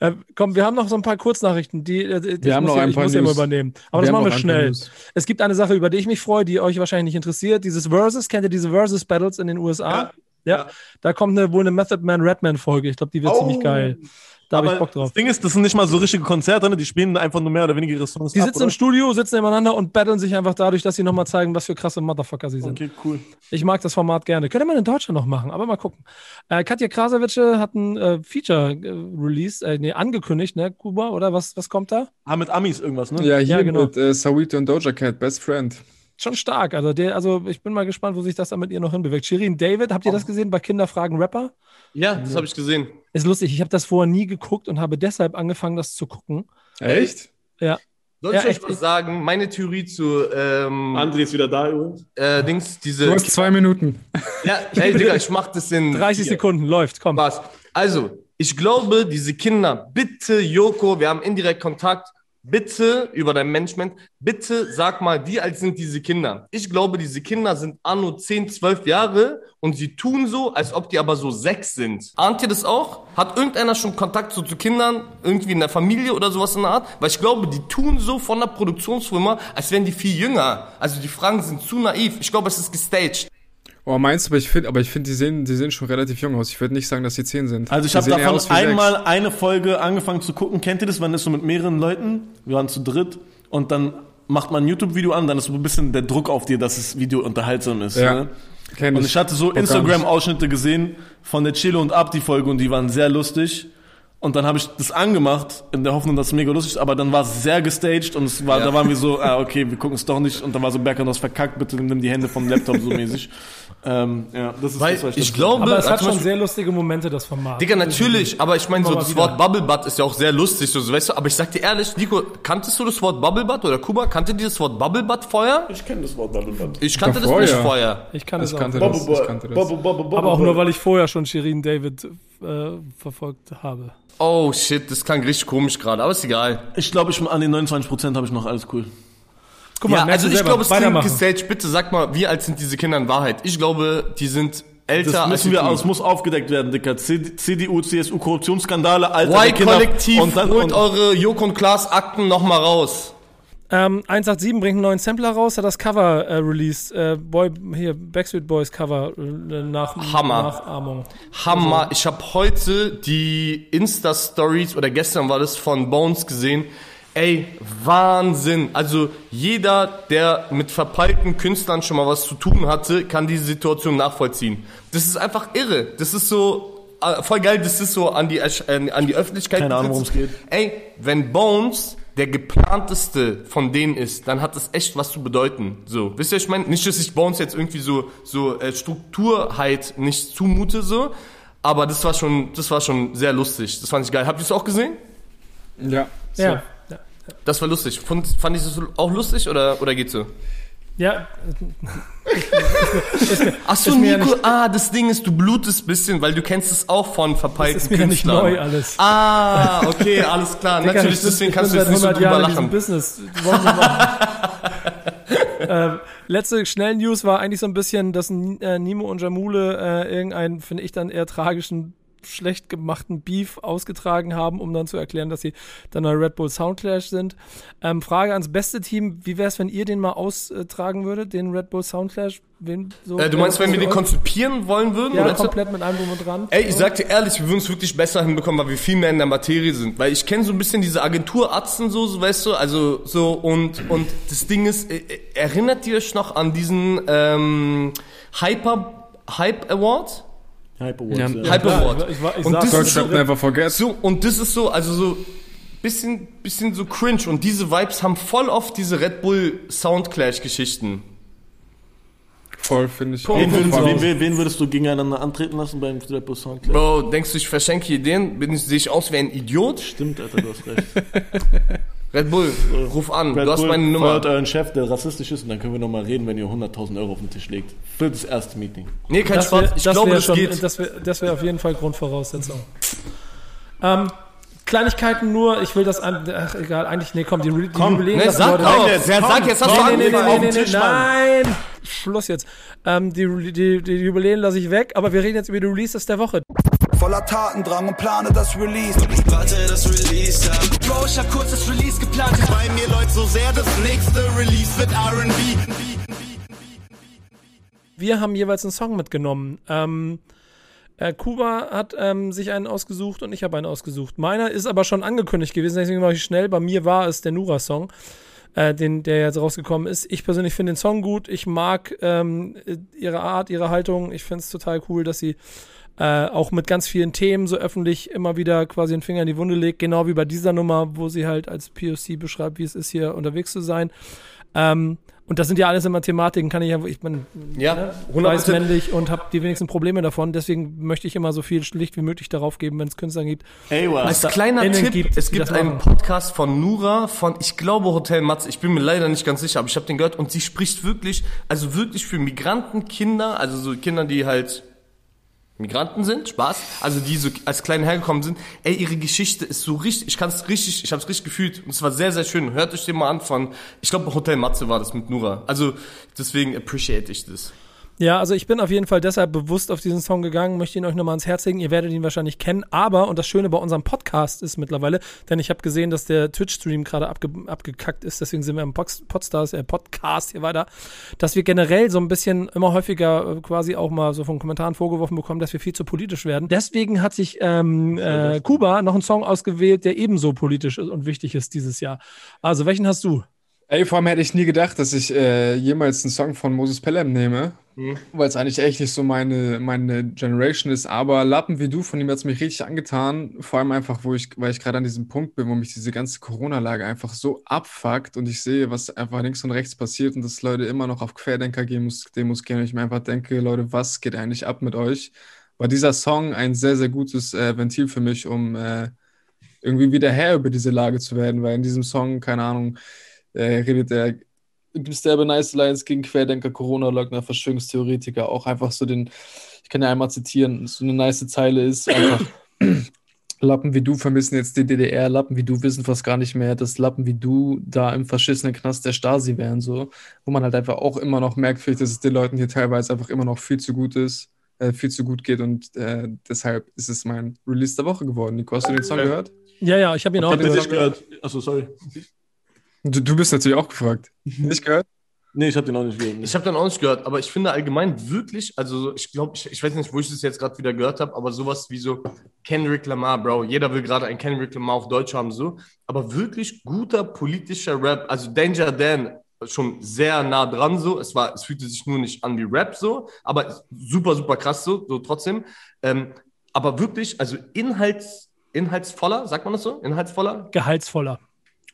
Äh, komm, wir haben noch so ein paar Kurznachrichten, die, äh, die Wir ich haben muss noch ja, ein ich paar muss ja immer News. übernehmen. Aber das haben machen wir schnell. Es gibt eine Sache, über die ich mich freue, die euch wahrscheinlich nicht interessiert. Dieses Versus, kennt ihr diese Versus Battles in den USA? Ja. Da kommt eine, wohl eine Method Man Redman Folge. Ich glaube, die wird Oh. ziemlich geil. Da habe ich Bock drauf. Das Ding ist, das sind nicht mal so richtige Konzerte, ne? die spielen einfach nur mehr oder weniger ihre Songs Die ab, sitzen oder? im Studio, sitzen nebeneinander und battlen sich einfach dadurch, dass sie nochmal zeigen, was für krasse Motherfucker sie sind. Okay, cool. Ich mag das Format gerne. Könnte man in Deutschland noch machen, aber mal gucken. Äh, Katja Krasavice hat ein äh, Feature äh, released, äh, nee, angekündigt, ne, Kuba, oder was, was kommt da? Ah, mit Amis irgendwas, ne? Ja, hier Ja, genau. mit äh, Sawito und Doja Cat, Best Friend. Schon stark. Also, der, also ich bin mal gespannt, wo sich das dann mit ihr noch hinbewegt. Shirin David, habt ihr das gesehen bei Kinderfragen Rapper? Ja, das habe ich gesehen. Ist lustig, ich habe das vorher nie geguckt und habe deshalb angefangen, das zu gucken. Echt? Soll Ja, ich euch was sagen? Meine Theorie zu ähm, André ist wieder da übrigens. äh, Dings, diese. Du hast zwei Minuten. Ja, hey, Digga, ich mach das in 30 Sekunden, läuft, komm. Spaß. Also, ich glaube, diese Kinder, bitte, Joko, wir haben indirekt Kontakt. Bitte über dein Management, bitte sag mal, wie alt sind diese Kinder? Ich glaube, diese Kinder sind anno 10, 12 Jahre und sie tun so, als ob die aber so sechs sind. Ahnt ihr das auch? Hat irgendeiner schon Kontakt so zu Kindern, irgendwie in der Familie oder sowas in der Art? Weil ich glaube, die tun so von der Produktionsfirma, als wären die viel jünger. Also die Fragen sind zu naiv. Ich glaube, es ist gestaged. Oh, meinst du, aber ich finde, aber ich finde, die sehen, die sehen schon relativ jung aus. Ich würde nicht sagen, dass sie 10 sind. Also ich Die habe davon wie sechs. einmal eine Folge angefangen zu gucken. Kennt ihr das, wenn das so mit mehreren Leuten? Wir waren zu dritt und dann macht man ein YouTube-Video an, dann ist so ein bisschen der Druck auf dir, dass das Video unterhaltsam ist. Ja, Ne? kenn Und ich hatte so. Instagram-Ausschnitte gesehen von der Chilo und Ab, die Folge, und die waren sehr lustig. Und dann habe ich das angemacht, in der Hoffnung, dass es mega lustig ist, aber dann war es sehr gestaged und es war, da waren wir so, ah, okay, wir gucken es doch nicht. Und dann war so, Berkan, du hast verkackt, bitte nimm die Hände vom Laptop so mäßig. Ähm, ja, das ist Weil das, was ich dazu glaube, Aber es hat zum schon Beispiel- sehr lustige Momente, das Format. Digga, natürlich, aber ich meine, so das Wort Bubble Butt ist ja auch sehr lustig, so, weißt du, aber ich sag dir ehrlich, Nico, kanntest du das Wort Bubble Butt oder Kuba, kanntet ihr das Wort Bubble Butt vorher? Ich kenne das Wort Bubble Butt. Ich kannte das nicht vorher. Ich kann Ich es auch. kannte Bubble das. Ich kannte das. Bubble, Bubble, Bubble Aber auch nur, weil ich vorher schon Shirin David äh, verfolgt habe. Oh shit, das klang richtig komisch gerade, aber ist egal. Ich glaube, ich an den 29% habe ich noch alles cool. Guck mal, ja, also ich selber. glaube, es klingt Weitermachen. gestaged. Bitte sag mal, wie alt sind diese Kinder in Wahrheit? Ich glaube, die sind älter Das müssen wir, das muss aufgedeckt werden, Dicker. CDU, CSU, Korruptionsskandale, Alter. der Kinder- Y-Kollektiv, und dann, holt und, eure Joko und Klaas Akten nochmal raus. Ähm, 187 bringt einen neuen Sampler raus, hat das Cover äh, released. Äh, Boy, hier, Backstreet Boys Cover äh, nach Hammer. Nachahmung. Hammer. Ich habe heute die Insta-Stories oder gestern war das von Bones gesehen. Ey, Wahnsinn. Also jeder, der mit verpeilten Künstlern schon mal was zu tun hatte, kann diese Situation nachvollziehen. Das ist einfach irre. Das ist so äh, voll geil. Das ist so an die, äh, an die Öffentlichkeit. Keine Ahnung, worum es geht. Ey, wenn Bones der geplanteste von denen ist, dann hat das echt was zu bedeuten. So, wisst ihr, ich meine, nicht, dass ich Bones jetzt irgendwie so so äh, Strukturheit nicht zumute so, aber das war schon, das war schon sehr lustig. Das fand ich geil. Habt ihr es auch gesehen? Ja. Ja. ja. Das war lustig. Fand, fand ich das auch lustig oder oder geht's so? Ja, Ach so, Ist mir ja Nico, ah, das Ding ist, du blutest bisschen, weil du kennst es auch von verpeilten ist mir ja nicht Künstlern. neu alles. Ah, okay, alles klar. Digga, Natürlich, deswegen kannst du jetzt nicht so 100 drüber Jahren in lachen. Business. Ähm, letzte schnell News war eigentlich so ein bisschen, dass äh, Nimo und Jamule äh, irgendeinen, finde ich, dann eher tragischen, schlecht gemachten Beef ausgetragen haben, um dann zu erklären, dass sie dann ein Red Bull Soundclash sind. Ähm, Frage ans beste Team, wie wäre es, wenn ihr den mal austragen würdet, den Red Bull Soundclash? Wen, so, Äh, du meinst, wenn wir den konzipieren wollen würden? Ja, komplett mit allem drum und dran. Ey, ich sag dir ehrlich, wir würden es wirklich besser hinbekommen, weil wir viel mehr in der Materie sind. Weil ich kenne so ein bisschen diese Agenturatzen so, so, weißt du, also so und und das Ding ist, äh, äh, erinnert ihr euch noch an diesen ähm, Hyper Hype Award? Hype Awards, Ja, ja. Hype klar, Award. ich war- ich und das ist so, never forget. so und das ist so, also so bisschen bisschen so cringe und diese Vibes haben voll oft diese Red Bull Soundclash Geschichten. Voll, finde ich. Wen, würdest, wen, wen, wen würdest du gegeneinander antreten lassen beim Red Bull Soundclash? Bro, denkst du, ich verschenke Ideen? Bin ich, sehe ich aus wie ein Idiot? Stimmt, Alter, du hast recht. Red Bull, ruf an, Red du hast Bull meine Nummer. feuert euren Chef, der rassistisch ist, und dann können wir nochmal reden, wenn ihr 100.000 Euro auf den Tisch legt. Für das erste Meeting. Nee, kein Das Spaß. wär- Ich das glaube, das schon, geht. Das wäre das wär auf jeden Fall Grundvoraussetzung. Ähm, Kleinigkeiten nur, ich will das an, ach egal, eigentlich, nee, komm, die, die Jubiläen Ne, lassen sag wir doch. heute- Der sagt, jetzt hast du Nee, nee, nee, nee, auf nee, den nee, Tisch, Mann. nein, Schluss jetzt. Ähm, die, die, die Jubiläen lasse ich weg, aber wir reden jetzt über die Releases der Woche. Voller Tatendrang und plane das Release. Warte, das Release, ja. Bro, ich hab kurz das Release geplant. Bei mir läuft so sehr, das nächste Release wird R&B. Wir haben jeweils einen Song mitgenommen. Ähm, äh, Kuba hat ähm, sich einen ausgesucht und ich habe einen ausgesucht. Meiner ist aber schon angekündigt gewesen, deswegen mache ich schnell. Bei mir war es der Nura-Song, äh, der jetzt rausgekommen ist. Ich persönlich finde den Song gut. Ich mag ähm, ihre Art, ihre Haltung. Ich finde es total cool, dass sie äh, auch mit ganz vielen Themen so öffentlich immer wieder quasi den Finger in die Wunde legt. Genau wie bei dieser Nummer, wo sie halt als POC beschreibt, wie es ist, hier unterwegs zu sein. Ähm, und das sind ja alles immer Thematiken, kann ich ja, ich bin Ja, ne, 100%. weiß männlich und habe die wenigsten Probleme davon. Deswegen möchte ich immer so viel Licht wie möglich darauf geben, wenn es Künstler gibt. Ey, was? Als kleiner innen Tipp, gibt, es gibt einen machen. Podcast von Nura von, ich glaube, Hotel Matze. Ich bin mir leider nicht ganz sicher, aber ich habe den gehört und sie spricht wirklich, also wirklich für Migrantenkinder, also so Kinder, die halt Migranten sind, Spaß, also die so als kleine hergekommen sind. Ey, ihre Geschichte ist so richtig, ich kann es richtig, ich habe es richtig gefühlt und es war sehr, sehr schön. Hört euch den mal an von, ich glaube, Hotel Matze war das mit Nura. Also deswegen appreciate ich das. Ja, also ich bin auf jeden Fall deshalb bewusst auf diesen Song gegangen, möchte ihn euch nochmal ans Herz legen. Ihr werdet ihn wahrscheinlich kennen, aber, und das Schöne bei unserem Podcast ist mittlerweile, denn ich habe gesehen, dass der Twitch-Stream gerade abge abgekackt ist, deswegen sind wir im Pods Podstars, äh, Podcast hier weiter, dass wir generell so ein bisschen immer häufiger äh, quasi auch mal so von Kommentaren vorgeworfen bekommen, dass wir viel zu politisch werden. Deswegen hat sich ähm, äh, Kuba noch einen Song ausgewählt, der ebenso politisch ist und wichtig ist dieses Jahr. Also, welchen hast du? Ey, vor allem hätte ich nie gedacht, dass ich äh, jemals einen Song von Moses Pelham nehme, Mhm. weil es eigentlich echt nicht so meine, meine Generation ist. Aber Lappen wie du, von ihm hat es mich richtig angetan. Vor allem einfach, wo ich, weil ich gerade an diesem Punkt bin, wo mich diese ganze Corona-Lage einfach so abfuckt und ich sehe, was einfach links und rechts passiert und dass Leute immer noch auf Querdenker gehen muss, Demos gehen und ich mir einfach denke, Leute, was geht eigentlich ab mit euch? War dieser Song ein sehr, sehr gutes äh, Ventil für mich, um äh, irgendwie wieder Herr über diese Lage zu werden, weil in diesem Song, keine Ahnung, äh, redet er, gibt der Nice Alliance gegen Querdenker, Corona-Leugner, Verschwörungstheoretiker, auch einfach so den, ich kann ja einmal zitieren, so eine nice Zeile ist einfach, Lappen wie du vermissen jetzt die DDR, Lappen wie du wissen fast gar nicht mehr, dass Lappen wie du da im verschissenen Knast der Stasi wären, so, wo man halt einfach auch immer noch merkt, vielleicht, dass es den Leuten hier teilweise einfach immer noch viel zu gut ist, äh, viel zu gut geht und äh, deshalb ist es mein Release der Woche geworden. Nico, hast du den Song gehört? Ja, ja, ich habe ihn Ich auch hab den nicht gehört. gehört. Achso, sorry. Du, du bist natürlich auch gefragt. Nicht gehört? Nee, ich habe den auch nicht gehört. Ich habe dann auch nicht gehört, aber ich finde allgemein wirklich, also so, ich glaube, ich, ich weiß nicht, wo ich das jetzt gerade wieder gehört habe, aber sowas wie so Kendrick Lamar, Bro. Jeder will gerade einen Kendrick Lamar auf Deutsch haben, so. Aber wirklich guter politischer Rap. Also Danger Dan schon sehr nah dran, so. Es, war, es fühlte sich nur nicht an wie Rap, so, aber super, super krass, so, so trotzdem. Ähm, aber wirklich, also Inhalts, inhaltsvoller, sagt man das so? Inhaltsvoller? Gehaltsvoller.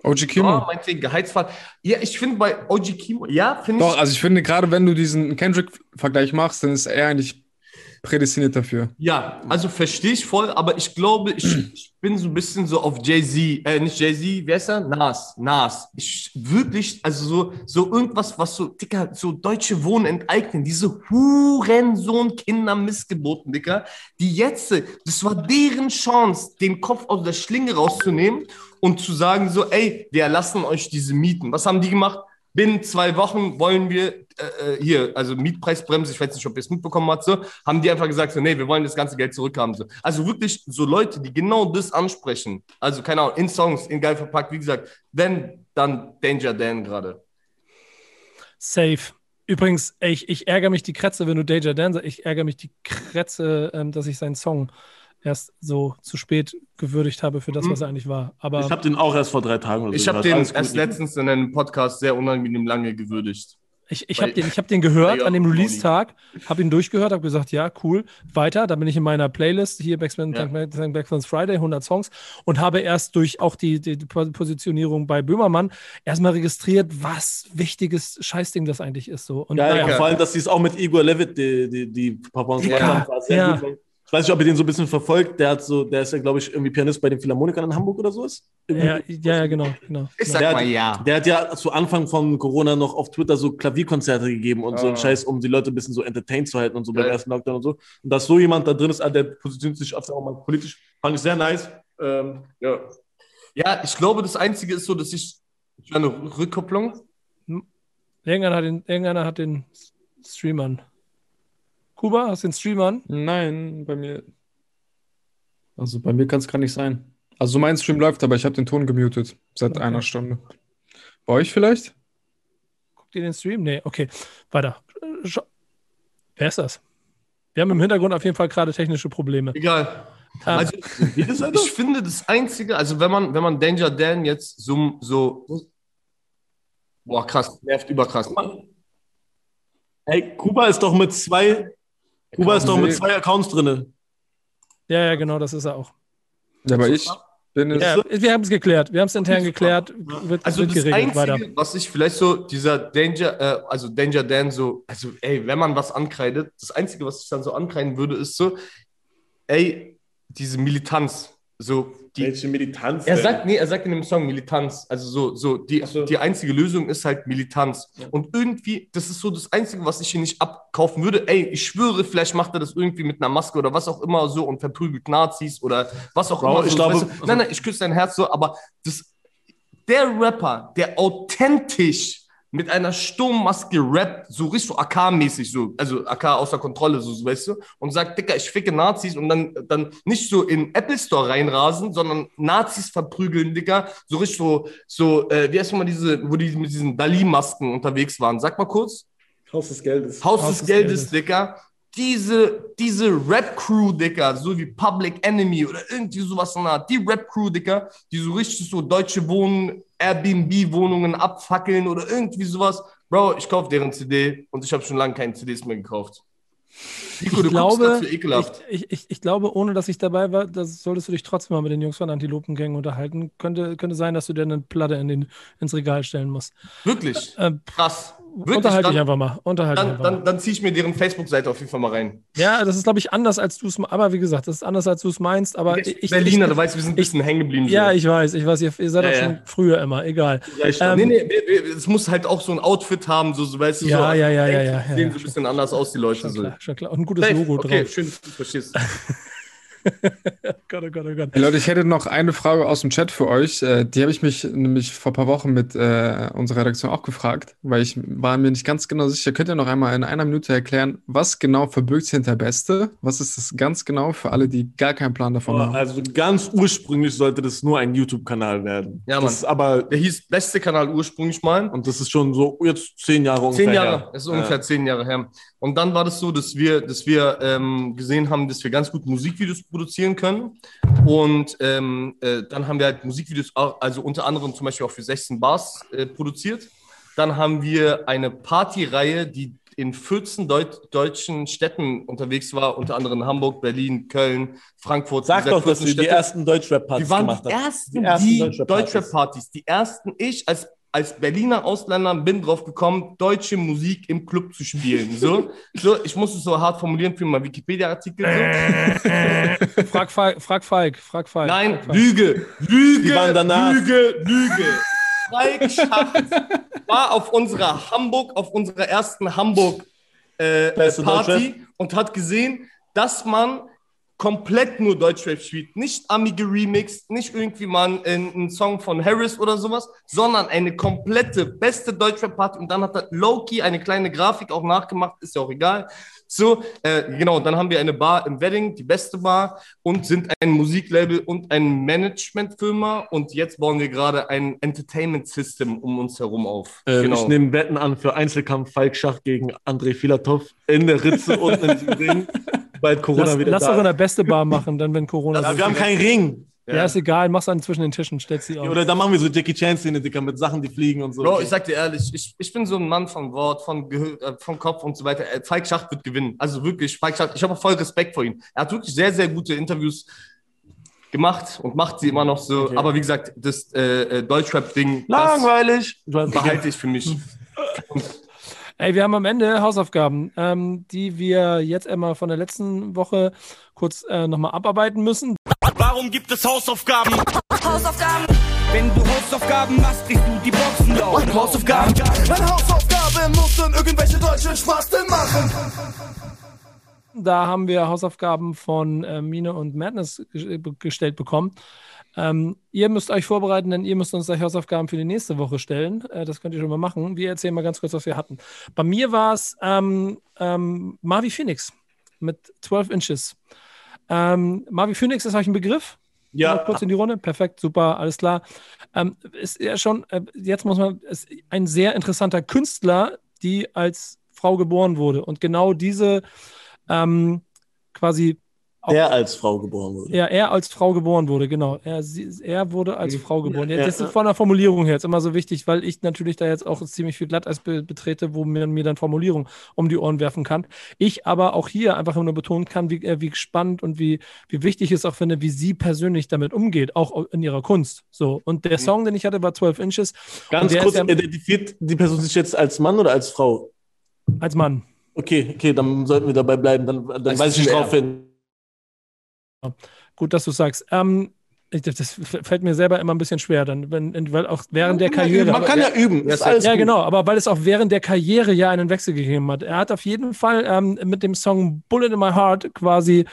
OG Ja, Kimo. meinetwegen Gehaltsfall. Ja, ich finde bei OG Kimo, ja, finde ich. Doch, also ich finde, gerade wenn du diesen Kendrick-Vergleich machst, dann ist er eigentlich prädestiniert dafür. Ja, also verstehe ich voll, aber ich glaube, ich, ich bin so ein bisschen so auf Jay-Z, äh, nicht Jay-Z, wer ist er? Nas, Nas. Ich wirklich, also so, so irgendwas, was so, Dicker, so deutsche Wohnen enteignen, diese Hurensohn-Kinder missgeboten, Dicker, die jetzt, das war deren Chance, den Kopf aus der Schlinge rauszunehmen und zu sagen so, ey, wir erlassen euch diese Mieten. Was haben die gemacht? Binnen zwei Wochen wollen wir äh, äh, hier, also Mietpreisbremse, ich weiß nicht, ob ihr es mitbekommen habt, so, haben die einfach gesagt, so, nee, wir wollen das ganze Geld zurückhaben. So. Also wirklich so Leute, die genau das ansprechen, also keine Ahnung, in Songs, in geil verpackt, wie gesagt, wenn, dann Danger Dan gerade. Safe. Übrigens, ich, ich ärgere mich die Kretze, wenn du Danger Dan sagst. Ich ärgere mich die Kretze, ähm, dass ich seinen Song erst so zu spät gewürdigt habe für das, Mhm. was er eigentlich war. Aber Ich habe den auch erst vor drei Tagen oder so Ich habe den erst letztens in einem Podcast sehr unangenehm lange gewürdigt. ich, ich habe den, ich hab den gehört Ja, an dem. Release-Tag, habe ihn durchgehört, habe gesagt, ja, cool, weiter. Dann bin ich in meiner Playlist hier Backspin, Ja. Backspin Friday, 100 Songs und habe erst durch auch die, die, Positionierung bei Böhmermann erstmal registriert, was wichtiges Scheißding das eigentlich ist. So. Und Geil, naja, vor allem, dass sie es auch mit Igor Levitt, die, die, die Performance Ja, gemacht haben, war sehr ja. gut. Ich weiß nicht, ob ihr den so ein bisschen verfolgt. Der hat so, der ist ja, glaube ich, irgendwie Pianist bei den Philharmonikern in Hamburg oder so ist. ja, ja, genau, genau. Ich sag Der mal hat- ja. Der hat ja zu Anfang von Corona noch auf Twitter so Klavierkonzerte gegeben und so einen Ah. Scheiß, um die Leute ein bisschen so entertained zu halten und so beim ersten Lockdown und so. Und dass so jemand da drin ist, ah, der positioniert sich auch mal politisch, fand ich sehr nice. Ähm, ja. Ja, ich glaube, das Einzige ist so, dass ich ich eine Rückkopplung. Irgendeiner hat den, irgendeiner hat den Streamern. Kuba, hast du den Streamern? Nein, bei mir. Also bei mir kann es gar nicht sein. Also mein Stream läuft, aber ich habe den Ton gemutet seit Okay. einer Stunde. Bei euch vielleicht? Guckt ihr den Stream? Nee, okay. Weiter. Scha Wer ist das? Wir haben im Hintergrund auf jeden Fall gerade technische Probleme. Egal. Also, ich finde das Einzige, also wenn man, wenn man Danger Dan jetzt so, so boah, krass, nervt überkrass. Hey, Kuba ist doch mit zwei, Kuba ist doch mit zwei Accounts drin. ja, ja, genau, das ist er auch. Ja, aber ich bin es. Ja, wir haben es geklärt. Wir haben es intern geklärt. Wird, Also wird das geregelt. Einzige, Weiter. was ich vielleicht so, dieser Danger, äh, also Danger Dan so, also ey, wenn man was ankreidet, das Einzige, was ich dann so ankreiden würde, ist so, ey, diese Militanz, so, die, Welche Militanz? Er denn? sagt, nee, er sagt in dem Song Militanz. Also so, so, die, so. die einzige Lösung ist halt Militanz. Und irgendwie, das ist so das Einzige, was ich hier nicht abkaufen würde. Ey, ich schwöre, vielleicht macht er das irgendwie mit einer Maske oder was auch immer so und verprügelt Nazis oder was auch Bro, immer. ich so, glaube- weißt du? nein, nein, ich küsse dein Herz so, aber das, der Rapper, der authentisch mit einer Sturmmaske rappt, so richtig so AK-mäßig, so, also AK außer Kontrolle, so, so, weißt du, und sagt, Dicker, ich ficke Nazis und dann, dann nicht so in Apple Store reinrasen, sondern Nazis verprügeln, Dicker, so richtig so, so, äh, wie heißt mal diese, wo die mit diesen Dali-Masken unterwegs waren, sag mal kurz. Haus des Geldes. Haus, des, Geldes, Dicker. Diese, diese Rap-Crew, Dicker, so wie Public Enemy oder irgendwie sowas in der Art, die Rap-Crew, Dicker, die so richtig so deutsche Wohnen, Airbnb-Wohnungen abfackeln oder irgendwie sowas. Bro, ich kaufe deren CD und ich habe schon lange keine CDs mehr gekauft. Nico, ich glaube, ich, ich, ich, glaube, ohne dass ich dabei war, das solltest du dich trotzdem mal mit den Jungs von Antilopengang unterhalten. Könnte, könnte sein, dass du dir eine Platte in den, ins Regal stellen musst. Wirklich? Ähm, Krass. Wirklich, Unterhalte dann, dich einfach mal. Unterhalte Dann, einfach dann, mal. dann ziehe ich mir deren Facebook-Seite auf jeden Fall mal rein. Ja, das ist, glaube ich, anders als du es Aber wie gesagt, das ist anders als du es meinst. Aber ich, ich, Berliner, ich, du weißt, wir sind ein bisschen hängen geblieben. so. Ja, ich weiß, ich weiß, ihr, ihr seid Ja, auch ja. schon früher immer, egal. Ähm, nee, Ähm, nee, wir- es muss halt auch so ein Outfit haben, so, so weißt du, Ja, so. ja, ja, ja, ja, Sehen ja, so ein bisschen anders aus, die Leute. Schon so. klar, schon klar. Und ein gutes Safe. Logo okay, drauf. schön, dass du verstehst. Gott, oh Gott, oh Gott. Hey Leute, ich hätte noch eine Frage aus dem Chat für euch. Äh, Die habe ich mich nämlich vor ein paar Wochen mit äh, unserer Redaktion auch gefragt, weil ich war mir nicht ganz genau sicher. Könnt ihr noch einmal in einer Minute erklären, was genau verbirgt sich hinter Beste? Was ist das ganz genau für alle, die gar keinen Plan davon haben? Also ganz ursprünglich sollte das nur ein YouTube-Kanal werden. Ja, Mann. Das ist aber, Der hieß beste Kanal ursprünglich mal. und das ist schon so jetzt zehn Jahre ungefähr. Zehn Jahre, her. das ist ungefähr zehn Jahre her. Und dann war das so, dass wir, dass wir ähm, gesehen haben, dass wir ganz gut Musikvideos produzieren können. Und ähm, äh, dann haben wir halt Musikvideos, auch, also unter anderem zum Beispiel auch für 16 Bars äh, produziert. Dann haben wir eine Partyreihe, die in 14 Deut deutschen Städten unterwegs war, unter anderem Hamburg, Berlin, Köln, Frankfurt. Sag doch, dass 14 du die ersten Deutschrap-Partys gemacht die hast. ersten, Die ersten die Deutschrap-Partys. Deutschrap-Partys. Die ersten, ich als, als Berliner Ausländer bin drauf gekommen, deutsche Musik im Club zu spielen. So, so ich muss es so hart formulieren für meinen Wikipedia-Artikel. So. Frag, Falk, frag Falk, frag Falk. Nein, frag Falk. Lüge, Lüge, Die waren danach. Lüge, Lüge. Falk Schacht war auf unserer Hamburg, auf unserer ersten Hamburg äh, Party und hat gesehen, dass man komplett nur Deutschrap spielt. Nicht Ami geremixed, nicht irgendwie mal einen, Song von Harris oder sowas, sondern eine komplette beste Deutschrap-Party. Und dann hat er Loki eine kleine Grafik auch nachgemacht, ist ja auch egal. So, äh, genau, dann haben wir eine Bar im Wedding, die beste Bar, und sind ein Musiklabel und ein Managementfirma. Und jetzt bauen wir gerade ein Entertainment-System um uns herum auf. Äh, genau. Ich nehme Wetten an für Einzelkampf Falk Schach gegen André Filatov in der Ritze unten diesem Ring, bald Corona Lass, wieder lass da doch in der beste Bar machen, dann wenn Corona Ja, ist. wir haben keinen Ring. Ja, ist egal, mach's dann zwischen den Tischen, stellst sie auf. Oder dann machen wir so Jackie Chan-Szene, Dicker, mit Sachen, die fliegen und so. Bro, ich sag dir ehrlich, ich, ich bin so ein Mann von Wort, von, Gehö äh, von Kopf und so weiter. Äh, Falk Schacht wird gewinnen. Also wirklich, Falk Schacht, ich habe auch voll Respekt vor ihm. Er hat wirklich sehr, sehr gute Interviews gemacht und macht sie immer noch so. Okay. Aber wie gesagt, das äh, äh, Deutschrap-Ding, das Langweilig. Du hast behalte ich für mich. Ey, wir haben am Ende Hausaufgaben, ähm, die wir jetzt einmal von der letzten Woche kurz äh, nochmal abarbeiten müssen. Warum gibt es Hausaufgaben? Hausaufgaben. Wenn du Hausaufgaben machst, kriegst du die Boxen laut. Hausaufgaben. Meine Hausaufgabe muss dann irgendwelche deutschen Spasten machen. Da haben wir Hausaufgaben von äh, Mine und Madness ge gestellt bekommen. Ähm, ihr müsst euch vorbereiten, denn ihr müsst uns gleich Hausaufgaben für die nächste Woche stellen. Äh, das könnt ihr schon mal machen. Wir erzählen mal ganz kurz, was wir hatten. Bei mir war es ähm, ähm, Marvi Phoenix mit 12 Inches. Ähm, Marvi Phoenix ist euch ein Begriff? Ja. Mal kurz in die Runde. Perfekt, super, alles klar. Ähm, ist ja schon, äh, jetzt muss man, ist ein sehr interessanter Künstler, die als Frau geboren wurde. Und genau diese ähm, quasi Der als Frau geboren wurde. ja, er als Frau geboren wurde, genau. Er, sie, er wurde als Frau geboren. Ja, ja, das ist von der Formulierung her jetzt immer so wichtig, weil ich natürlich da jetzt auch ziemlich viel Glatteis be betrete, wo man mir dann Formulierung um die Ohren werfen kann. Ich aber auch hier einfach nur betonen kann, wie, äh, wie spannend und wie, wie wichtig ich es auch finde, wie sie persönlich damit umgeht, auch in ihrer Kunst. So. Und der Song, den ich hatte, war 12 Inches. Ganz kurz, ja- identifiziert die Person sich jetzt als Mann oder als Frau? Als Mann. Okay, okay, dann sollten wir dabei bleiben. Dann, dann weiß ich Typ, drauf hin. Gut, dass du sagst. Ähm, ich, das das fällt mir selber immer ein bisschen schwer, dann, wenn, weil auch während der ja Karriere. Man kann ja üben. Ja, Ist alles Ja, gut. genau, aber weil es auch während der Karriere ja einen Wechsel gegeben hat. Er hat auf jeden Fall ähm, mit dem Song Bullet in My Heart quasi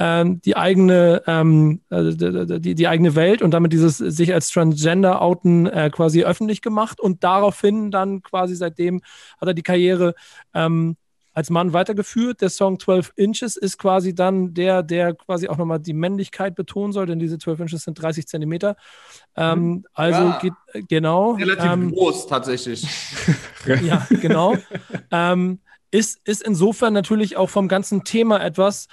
ähm, die eigene ähm, äh, die, die, die eigene Welt und damit dieses sich als Transgender outen äh, quasi öffentlich gemacht und daraufhin dann quasi seitdem hat er die Karriere ähm, als Mann weitergeführt. Der Song 12 Inches ist quasi dann der, der quasi auch nochmal die Männlichkeit betonen soll, denn diese 12 Inches sind 30 Zentimeter. Ähm, Mhm. also Ja. geht, genau. Relativ ähm, groß tatsächlich. ja, genau. ähm, ist, ist insofern natürlich auch vom ganzen Thema etwas,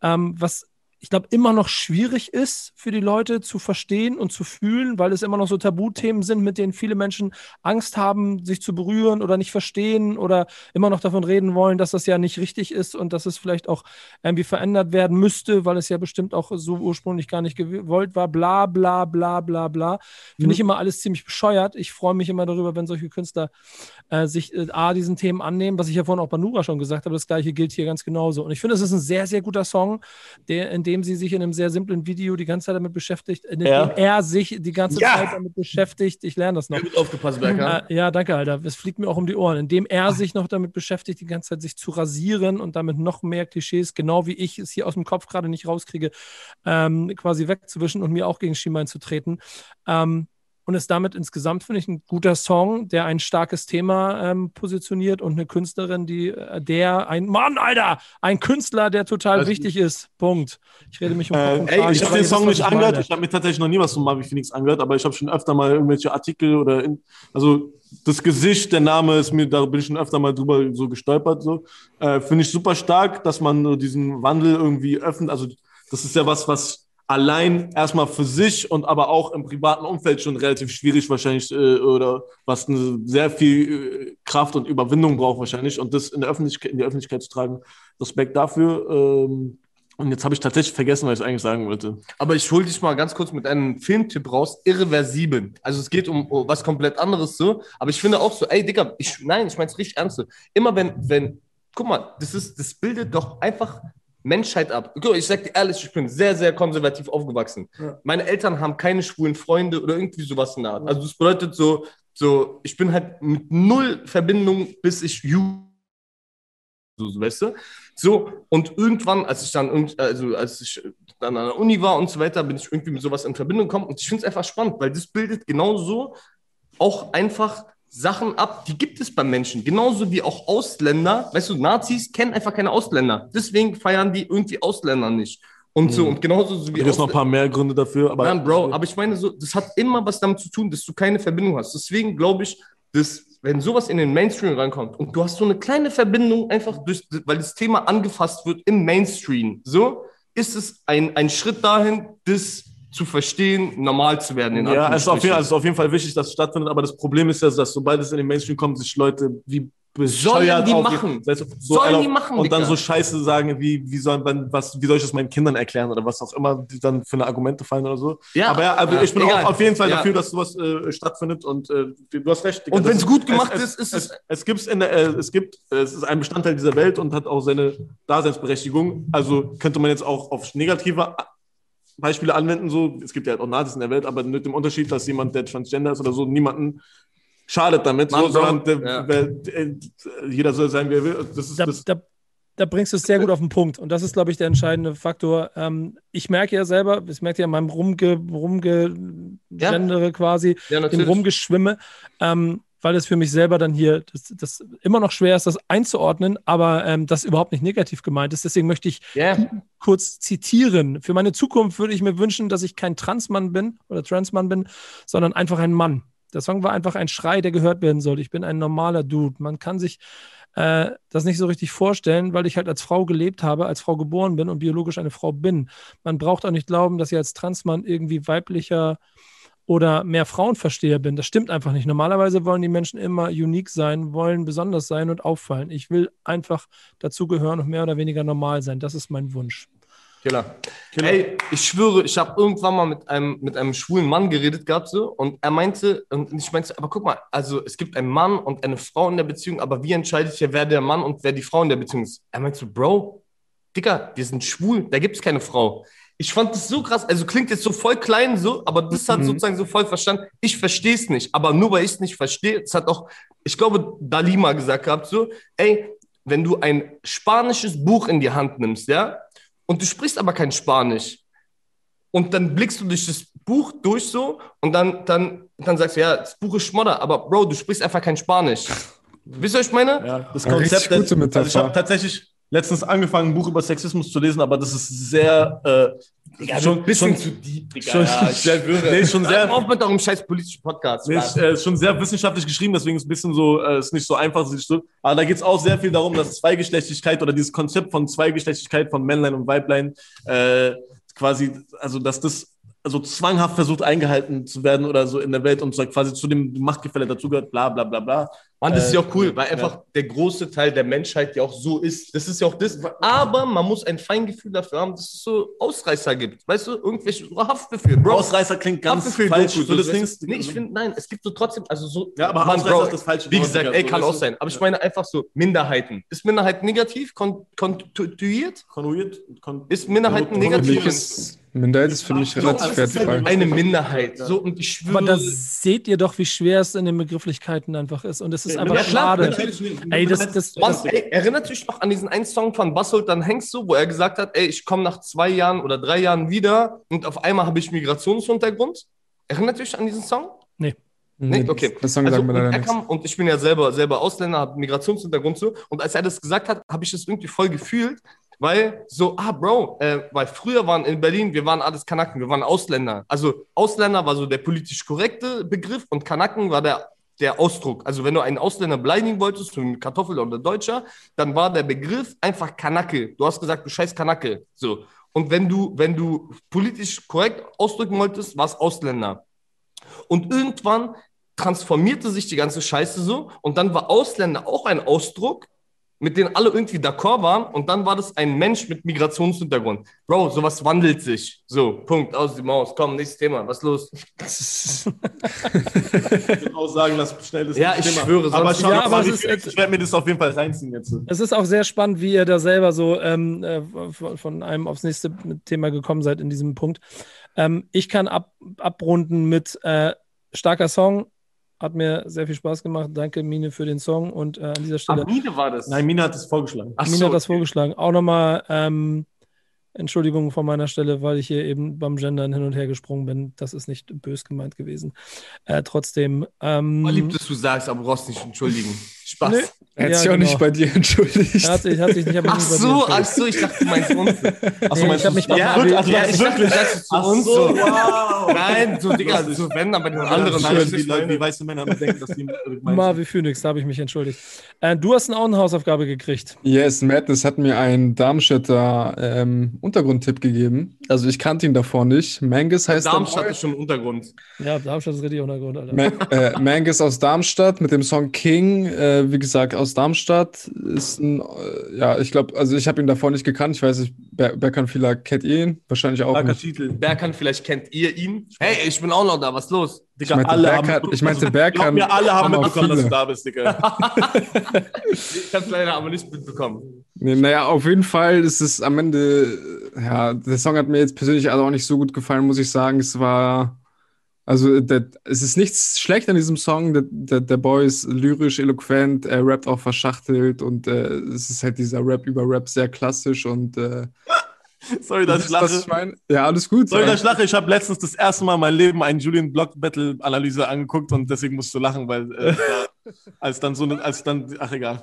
ähm, was ich glaube immer noch schwierig ist für die Leute zu verstehen und zu fühlen, weil es immer noch so Tabuthemen sind, mit denen viele Menschen Angst haben, sich zu berühren oder nicht verstehen oder immer noch davon reden wollen, dass das ja nicht richtig ist und dass es vielleicht auch irgendwie verändert werden müsste, weil es ja bestimmt auch so ursprünglich gar nicht gewollt war. Bla bla bla bla bla. Finde Mhm. ich immer alles ziemlich bescheuert. Ich freue mich immer darüber, wenn solche Künstler äh, sich äh, A, diesen Themen annehmen, was ich ja vorhin auch bei Nura schon gesagt habe, das gleiche gilt hier ganz genauso. Und ich finde, es ist ein sehr, sehr guter Song, der, in dem sie sich in einem sehr simplen Video die ganze Zeit damit beschäftigt, in dem Ja. er sich die ganze Ja. Zeit damit beschäftigt. Ich lerne das noch. Gut aufgepasst, Berger. Äh, ja, danke, Alter. Es fliegt mir auch um die Ohren. Indem er sich noch damit beschäftigt, die ganze Zeit sich zu rasieren und damit noch mehr Klischees, genau wie ich es hier aus dem Kopf gerade nicht rauskriege, ähm, quasi wegzuwischen und mir auch gegen Schienbein zu treten. Ähm, und ist damit insgesamt, finde ich, ein guter Song, der ein starkes Thema ähm, positioniert und eine Künstlerin, die, äh, der, ein Mann, Alter, ein Künstler, der total Alles wichtig ist. Punkt. Ich rede mich um Äh, und ey, ich habe den Song nicht ich angehört. Ich habe mir tatsächlich noch nie was von Marvin Phoenix angehört, aber ich habe schon öfter mal irgendwelche Artikel oder in, also das Gesicht, der Name ist mir, da bin ich schon öfter mal drüber so gestolpert. So. Äh, Finde ich super stark, dass man so diesen Wandel irgendwie öffnet. Also das ist ja was, was allein erstmal für sich und aber auch im privaten Umfeld schon relativ schwierig wahrscheinlich äh, oder was eine sehr viel äh, Kraft und Überwindung braucht wahrscheinlich und das in der Öffentlichkeit, in die Öffentlichkeit zu tragen. Respekt dafür. Ähm, und jetzt habe ich tatsächlich vergessen, was ich eigentlich sagen wollte. Aber ich hole dich mal ganz kurz mit einem Filmtipp raus. Irreversibel. Also es geht um was komplett anderes so. Aber ich finde auch so, ey Digga, ich, nein, ich meine es richtig ernst. Immer wenn, wenn, guck mal, das ist, das bildet doch einfach Menschheit ab. Ich sag dir ehrlich, ich bin sehr, sehr konservativ aufgewachsen. Meine Eltern haben keine schwulen Freunde oder irgendwie sowas in der Art. Also das bedeutet so, so, ich bin halt mit null Verbindung, bis ich Ju so, so, weißt du? So, und irgendwann, als ich dann, also als ich dann an der Uni war und so weiter, bin ich irgendwie mit sowas in Verbindung gekommen und ich finde es einfach spannend, weil das bildet genauso auch einfach Sachen ab, die gibt es bei Menschen. Genauso wie auch Ausländer, weißt du, Nazis kennen einfach keine Ausländer. Deswegen feiern die irgendwie Ausländer nicht. Und so, Mhm. und genauso so Da wie gibt es noch ein paar mehr Gründe dafür, aber Nein, Bro, aber ich meine so, das hat immer was damit zu tun, dass du keine Verbindung hast. Deswegen glaube ich, dass wenn sowas in den Mainstream reinkommt und du hast so eine kleine Verbindung einfach durch, weil das Thema angefasst wird im Mainstream, so ist es ein, ein Schritt dahin, das zu verstehen, normal zu werden. In ja, es ist, auf jeden, es ist auf jeden Fall wichtig, dass es stattfindet, aber das Problem ist ja, dass sobald es in den Mainstream kommt, sich Leute wie bescheuert die machen. du, Sollen alle- die machen, Und dann Digga. so Scheiße sagen, wie, wie, soll, man, was, wie soll ich das meinen Kindern erklären oder was auch immer, die dann für eine Argumente fallen oder so. Ja. aber ja, aber Ja, ich bin egal. auch auf jeden Fall Ja. dafür, dass sowas äh, stattfindet und äh, du hast recht. Digga, Und das wenn's gut gemacht es, ist, ist es, es- es gibt's in der, äh, es gibt, es ist ein Bestandteil dieser Welt und hat auch seine Daseinsberechtigung. Also könnte man jetzt auch auf negative Beispiele anwenden, so, es gibt ja halt auch Nazis in der Welt, aber mit dem Unterschied, dass jemand, der Transgender ist oder so, niemanden schadet damit, so, sondern der, ja. wer, der, jeder soll sein, wie er will. Das ist da, das. da, da bringst du es sehr gut auf den Punkt. Und das ist, glaube ich, der entscheidende Faktor. Ähm, ich merke ja selber, ich merke ja in meinem Rumge, Rumgegendere quasi, Ja, dem natürlich. Rumgeschwimme, ähm, weil es für mich selber dann hier das, das immer noch schwer ist, das einzuordnen, aber ähm, das überhaupt nicht negativ gemeint ist. Deswegen möchte ich Ja. kurz zitieren. Für meine Zukunft würde ich mir wünschen, dass ich kein Transmann bin oder Transmann bin, sondern einfach ein Mann. Der Song war einfach ein Schrei, der gehört werden soll. Ich bin ein normaler Dude. Man kann sich äh, das nicht so richtig vorstellen, weil ich halt als Frau gelebt habe, als Frau geboren bin und biologisch eine Frau bin. Man braucht auch nicht glauben, dass ich als Transmann irgendwie weiblicher oder mehr Frauenversteher bin. Das stimmt einfach nicht. Normalerweise wollen die Menschen immer unique sein, wollen besonders sein und auffallen. Ich will einfach dazugehören und mehr oder weniger normal sein. Das ist mein Wunsch. Killer. Ey, ich schwöre, ich habe irgendwann mal mit einem, mit einem schwulen Mann geredet gehabt so, und er meinte, und ich meinte, aber guck mal, also es gibt einen Mann und eine Frau in der Beziehung, aber wie entscheidet ja, wer der Mann und wer die Frau in der Beziehung ist? Er meinte so, Bro, Digga, wir sind schwul, da gibt es keine Frau. Ich fand das so krass, also klingt jetzt so voll klein so, aber das hat Mhm. sozusagen so voll verstanden. Ich verstehe es nicht, aber nur weil ich es nicht verstehe, das hat auch, ich glaube, Dalima gesagt gehabt so, ey, wenn du ein spanisches Buch in die Hand nimmst, ja, und du sprichst aber kein Spanisch. Und dann blickst du durch das Buch durch so und dann, dann, dann sagst du, ja, das Buch ist Schmodder, aber Bro, du sprichst einfach kein Spanisch. Wisst ihr, was ich meine? Ja, das Ja, Konzept, gute Metapher. also ich habe tatsächlich letztens angefangen, ein Buch über Sexismus zu lesen, aber das ist sehr, äh, schon, ein bisschen schon, zu deep, Digga. schon- ja, ich schwöre. nee, schon sehr, Auf mit eurem scheiß politischen Podcast. Nee, ist, äh, schon sehr wissenschaftlich geschrieben, deswegen ist es ein bisschen so, äh, ist nicht so einfach. Aber da geht es auch sehr viel darum, dass Zweigeschlechtigkeit oder dieses Konzept von Zweigeschlechtigkeit von Männlein und Weiblein äh, quasi, also dass das also zwanghaft versucht eingehalten zu werden oder so in der Welt und so quasi zu dem Machtgefälle dazugehört, bla bla bla bla. Mann, das ist ja auch cool, Äh, weil einfach der große Teil der Menschheit ja auch so ist. Das ist ja auch das. Aber man muss ein Feingefühl dafür haben, dass es so Ausreißer gibt. Weißt du, irgendwelche so Haftbefehl. Bro, Ausreißer klingt ganz Haftbefehl falsch. So das weißt Ding du? Nee, ich finde, nein, es gibt so trotzdem, also so. Ja, aber Mann, Ausreißer Bro, ist das falsche Wie gesagt, ey, kann auch sein. Aber ich Ja. meine einfach so Minderheiten. Ist Minderheit negativ? Kon kontuiert? Ist Minderheiten negativ? Minderheit ist für mich relativ wertfrei. Eine Minderheit. So, und ich schwöre. Aber da seht ihr doch, wie schwer es in den Begrifflichkeiten einfach ist. Und es ist Ja, einfach ja, klar, schade. Ey, das, das, das, ey, erinnert dich noch an diesen einen Song von Basselt, dann hängst du, wo er gesagt hat, ey, ich komme nach zwei Jahren oder drei Jahren wieder und auf einmal habe ich Migrationshintergrund. Erinnert dich an diesen Song? Nee. Nee, okay. Das Song Also, mir und, leider er nichts. kam, und ich bin ja selber, selber Ausländer, habe Migrationshintergrund so. Und als er das gesagt hat, habe ich das irgendwie voll gefühlt, weil so, ah, Bro, äh, weil früher waren in Berlin, wir waren alles Kanaken, wir waren Ausländer. Also Ausländer war so der politisch korrekte Begriff und Kanaken war der, der Ausdruck. Also wenn du einen Ausländer beleidigen wolltest, so ein Kartoffel oder Deutscher, dann war der Begriff einfach Kanake. Du hast gesagt, du scheiß Kanake. So. Und wenn du, wenn du politisch korrekt ausdrücken wolltest, war es Ausländer. Und irgendwann transformierte sich die ganze Scheiße so und dann war Ausländer auch ein Ausdruck, mit dem alle irgendwie d'accord waren und dann war das ein Mensch mit Migrationshintergrund. Bro, sowas wandelt sich. So, Punkt, aus die Maus. Komm, nächstes Thema, was los? auch sagen, dass schnell das Ja, ich Thema. schwöre, aber, schau, Ja, aber ist- ich werde mir das auf jeden Fall reinziehen jetzt. es ist auch sehr spannend, wie ihr da selber so ähm, äh, von, von einem aufs nächste Thema gekommen seid in diesem Punkt. Ähm, ich kann ab, abrunden mit äh, starker Song. Hat mir sehr viel Spaß gemacht. Danke, Mine, für den Song. Und äh, an dieser Stelle. Amine war das. Nein, Mina hat es vorgeschlagen. Ach Mina so, hat das okay. vorgeschlagen. Auch nochmal ähm, Entschuldigung von meiner Stelle, weil ich hier eben beim Gendern hin und her gesprungen bin. Das ist nicht bös gemeint gewesen. Äh, trotzdem. Ähm, Oh, lieb, dass du sagst, aber du brauchst nicht entschuldigen. Spaß. Nö. Er hat Ja, sich auch genau. nicht bei dir entschuldigt. hat sich, hat sich nicht, Ach dir so, ach so, ich dachte, du meinst uns. Achso, Nee, meinst ich hab du- mich bei Ja, wirklich? Also, ja, ich ist dachte, wirklich. du Ach uns so, so. wow. Nein, so, Digga, so wenn, aber den anderen Schön, nicht Leute, meine. wie weiße Männer denken, dass die wie Phoenix, da habe ich mich entschuldigt. Äh, du hast auch eine Hausaufgabe gekriegt. Yes, Madness hat mir einen Darmstädter ähm, Untergrundtipp gegeben. Also ich kannte ihn davor nicht. Mangus heißt Darmstadt ist schon Untergrund. Ja, Darmstadt ist richtig Untergrund, Alter. Ma äh, Mangus aus Darmstadt mit dem Song King. Äh, wie gesagt, aus Darmstadt ist ein, äh, ja, ich glaube, also ich habe ihn davor nicht gekannt. Ich weiß nicht, Ber Berkan vielleicht kennt ihr ihn? Wahrscheinlich auch Starker nicht. Titel. Berkan, vielleicht kennt ihr ihn. Hey, ich bin auch noch da, was los? Digga, Ich meinte, alle Berkan- haben, ich meinte, Berkan mir, alle haben mitbekommen, dass du da bist, Digga. Ich hab's leider aber nicht mitbekommen. Nee, naja, auf jeden Fall ist es am Ende, äh, ja, der Song hat mir jetzt persönlich also auch nicht so gut gefallen, muss ich sagen. Es war, also der, es ist nichts schlecht an diesem Song. Der, der, der Boy ist lyrisch, eloquent, er rappt auch verschachtelt und äh, es ist halt dieser Rap über Rap sehr klassisch und äh, Sorry, dass ich lache. ich meine? Ja, alles gut. Sorry, dass ich lache. Ich habe letztens das erste Mal in meinem Leben einen Julian Block Battle Analyse angeguckt und deswegen musst du lachen, weil äh, als dann so eine, als dann, ach egal.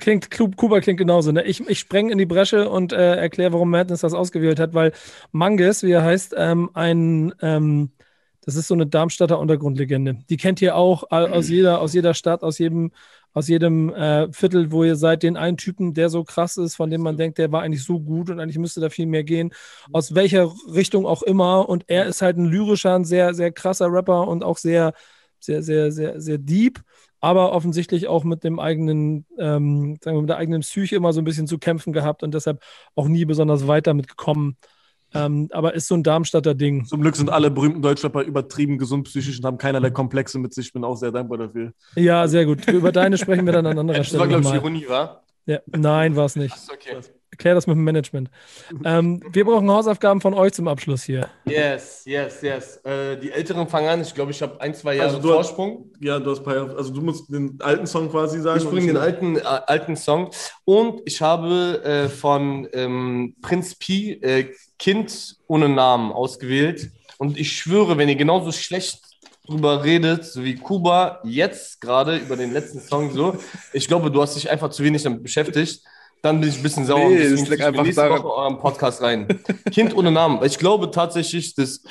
Klingt, Ku- Kuba klingt genauso. Ne? Ich, ich spreng in die Bresche und äh, erkläre, warum Madness das ausgewählt hat, weil Manges, wie er heißt, ähm, ein, ähm, das ist so eine Darmstadter Untergrundlegende. Die kennt ihr auch aus jeder, aus jeder Stadt, aus jedem, aus jedem äh, Viertel, wo ihr seid, den einen Typen, der so krass ist, von dem man denkt, der war eigentlich so gut und eigentlich müsste da viel mehr gehen. Aus welcher Richtung auch immer. Und er ist halt ein lyrischer, ein sehr, sehr krasser Rapper und auch sehr, sehr, sehr, sehr, sehr deep aber offensichtlich auch mit dem eigenen, ähm, sagen wir, mit der eigenen Psyche immer so ein bisschen zu kämpfen gehabt und deshalb auch nie besonders weit damit gekommen. Ähm, aber ist so ein Darmstadter Ding. Zum Glück sind alle berühmten Deutschrapper übertrieben gesund psychisch und haben keinerlei Komplexe mit sich. Ich bin auch sehr dankbar dafür. Ja, sehr gut. Über deine sprechen wir dann an anderer Das war, Stelle glaube ich. Ironie, war? Ja, nein, war es nicht. Ist okay. Klär das mit dem Management. ähm, wir brauchen Hausaufgaben von euch zum Abschluss hier. Yes, yes, yes. Äh, die Älteren fangen an. Ich glaube, ich habe ein, zwei Jahre Also du hast- Vorsprung. Ja, du hast ein paar Jahre, also du musst den alten Song quasi sagen. Ich bringe den alten, äh, alten Song. Und ich habe äh, von ähm, Prinz Pi äh, Kind ohne Namen ausgewählt. Und ich schwöre, wenn ihr genauso schlecht drüber redet, so wie Kuba jetzt gerade über den letzten Song so, ich glaube, du hast dich einfach zu wenig damit beschäftigt. Dann bin ich ein bisschen sauer. Nee, das liegt ich einfach nächste daran- Woche euren Podcast rein. kind ohne Namen. Ich glaube tatsächlich, dass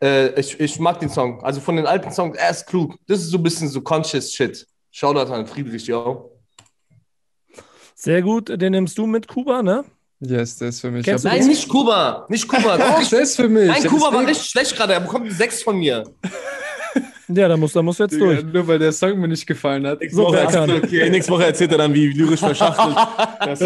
äh, ich, ich mag den Song. Also von den alten Songs, er ist klug. Das ist so ein bisschen so conscious shit. Shoutout an Friedrich, ja. Sehr gut, den nimmst du mit Kuba, ne? Yes, der ist für mich. Kennst Nein, nicht Kuba. Nicht Kuba. Doch, der ist für mich. Nein, Kuba war richtig schlecht gerade. Er bekommt 6 von mir. Ja, da musst, da musst du jetzt Digga, durch. Nur weil der Song mir nicht gefallen hat. Nächste So, Woche, erzählt, okay, nächste Woche erzählt er dann, wie lyrisch verschachtelt. Er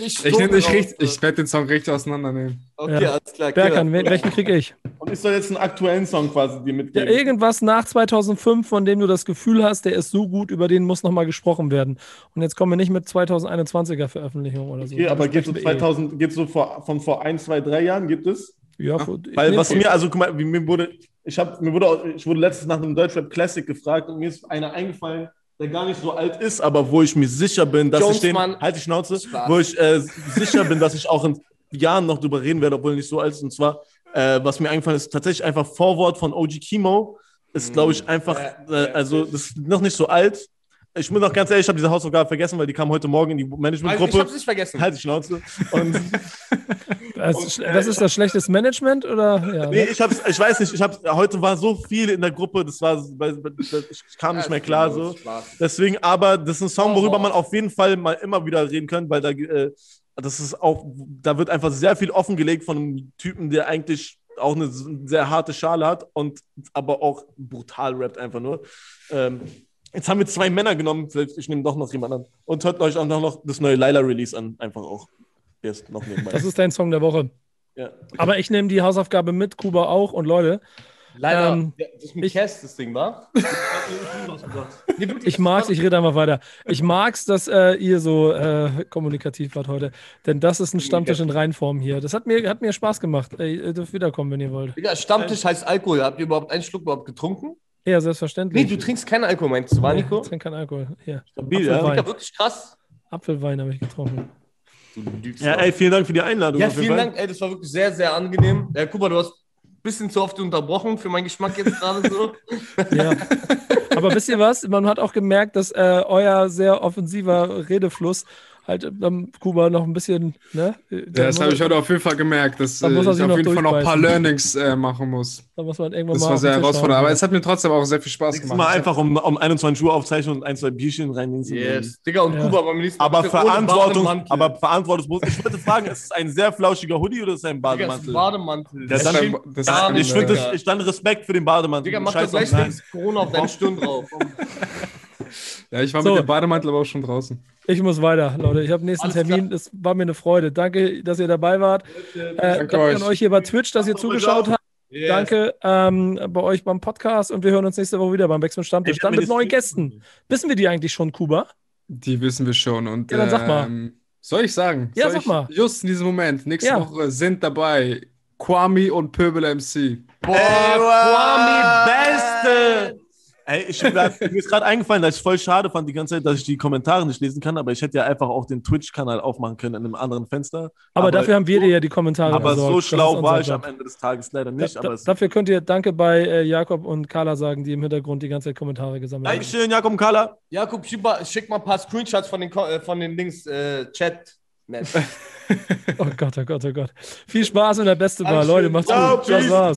richtig Ich, raus. richtig, ich werde den Song richtig auseinandernehmen. Okay, Ja. alles klar. Berkan, wel- welchen krieg ich? Und ich soll jetzt einen aktuellen Song quasi dir Ja, mitgeben. irgendwas nach 2005, von dem du das Gefühl hast, der ist so gut, über den muss nochmal gesprochen werden. Und jetzt kommen wir nicht mit 2021er Veröffentlichung oder so. Okay, aber wir eh. 2000, geht so vor, von vor ein, zwei, drei Jahren, gibt es? Ja, vor- ich Weil was mir, also guck mal, wie mir wurde, ich habe, mir wurde, auch- ich wurde letztens nach einem Deutschrap Classic gefragt und mir ist einer eingefallen, der gar nicht so alt ist, aber wo ich mir sicher bin, dass ich den, Jonesmann. halt die Schnauze, Spaß. wo ich äh, sicher bin, dass ich auch in Jahren noch drüber reden werde, obwohl er nicht so alt ist. Und zwar, äh, was mir eingefallen ist, tatsächlich einfach Vorwort von OG Kimo. Ist, glaube ich, einfach, äh, also das ist noch nicht so alt. Ich bin noch ganz ehrlich, ich habe diese Hausaufgabe vergessen, weil die kam heute Morgen in die Also, ich Managementgruppe. hab's nicht vergessen. Halt die Schnauze. Und Das, ist- das ist das schlechtes Management oder? Ja, Nee, ne? ich hab's, ich weiß nicht, ich hab's, heute war so viel in der Gruppe, das war, ich kam nicht mehr klar so. Deswegen, aber das ist ein Song, worüber man auf jeden Fall mal immer wieder reden kann, weil da, äh, das ist auch, da wird einfach sehr viel offengelegt von einem Typen, der eigentlich auch eine sehr harte Schale hat und aber auch brutal rappt einfach nur. Ähm, jetzt haben wir zwei Männer genommen, vielleicht ich nehme doch noch jemanden an. Und hört euch auch noch das neue Laila-Release an, einfach auch. Der ist noch nebenbei. Das ist dein Song der Woche. ja. Aber ich nehme die Hausaufgabe mit, Kuba auch. Und Leute, Leider, Ähm, ja, das ist mit ich- Cass, das Ding, war? Nee, ich mag's, ich rede einfach weiter. Ich mag's, dass äh, ihr so äh, kommunikativ wart heute. Denn das ist ein Stammtisch in Reinform hier. Das hat mir, hat mir Spaß gemacht. Ey, ihr dürft wiederkommen, wenn ihr wollt. Digga, Stammtisch heißt Alkohol. Habt ihr überhaupt einen Schluck überhaupt getrunken? Ja, Nee, selbstverständlich. du trinkst keinen Alkohol, meinst du, war Nico? Ich trinke keinen Alkohol. Hier. Stabil, ja. Apfelwein. Digga, wirklich krass. Apfelwein habe ich getrunken. Du lügst ja, auch. ey, vielen Dank für die Einladung. Ja, vielen. Dank, ey, das war wirklich sehr, sehr angenehm. Ja, Kuba, du hast ein bisschen zu oft unterbrochen für meinen Geschmack jetzt gerade so. Ja. Aber wisst ihr was? Man hat auch gemerkt, dass äh, euer sehr offensiver Redefluss halt ähm, Kuba noch ein bisschen, ne? Ja, das habe ich heute auf jeden Fall gemerkt, dass Da äh, muss er ich auf jeden Fall noch ein paar. Learnings äh, machen muss. Da muss man irgendwann Das mal war sehr herausfordernd, aber es hat mir trotzdem auch sehr viel Spaß Nächstes gemacht. Mal einfach um, um 21 Uhr aufzeichnen und ein, zwei Bierchen reinnehmen. Yes. Digga, und Ja. Kuba beim nächsten Mal Aber Verantwortung, Bademantel. aber verantwortungsbewusst. Ich würde fragen, ist es ein sehr flauschiger Hoodie oder ist es ein Digga, das ist ein Bademantel? Bademantel. Ja, Das dann- das nicht, ich finde, Digga. das- ich dann Respekt für den Bademantel. Digga, mach doch gleich Corona auf deine Stirn drauf. Ja, ich war So. mit dem Bademantel aber auch schon draußen. Ich muss weiter, Leute. Ich habe nächsten Alles Termin. Es war mir eine Freude. Danke, dass ihr dabei wart. Äh, danke euch. an euch hier bei Twitch, dass ihr zugeschaut habt. Yes. Danke ähm, bei euch beim Podcast und wir hören uns nächste Woche wieder beim Backspin Stammtisch. Dann mit neuen Gästen. Wissen wir die eigentlich schon, Kuba? Die wissen wir schon. Und, Ja, dann sag mal. ähm, Soll ich sagen? Ja, soll sag ich, mal. Just in diesem Moment, nächste Ja. Woche sind dabei Kwame und Pöbel MC. Boah, Ey, Kwame, Beste! Ey, ich, mir ist gerade eingefallen, dass ich voll schade fand die ganze Zeit, dass ich die Kommentare nicht lesen kann, aber ich hätte ja einfach auch den Twitch-Kanal aufmachen können in einem anderen Fenster. Aber, dafür haben wir dir ja die Kommentare Aber besorgt. so Das schlau war ich Job. am Ende des Tages leider nicht. Da, aber da, dafür könnt ihr Danke bei äh, Jakob und Carla sagen, die im Hintergrund die ganze Zeit Kommentare gesammelt haben. Dankeschön, Jakob Kala. Jakob, schick mal, ein paar Screenshots von den, äh, von den Dings, äh, Chat. Oh Gott, oh Gott, oh Gott. Viel Spaß und der Beste war. Leute, macht's Ciao, gut. Das peace. war's.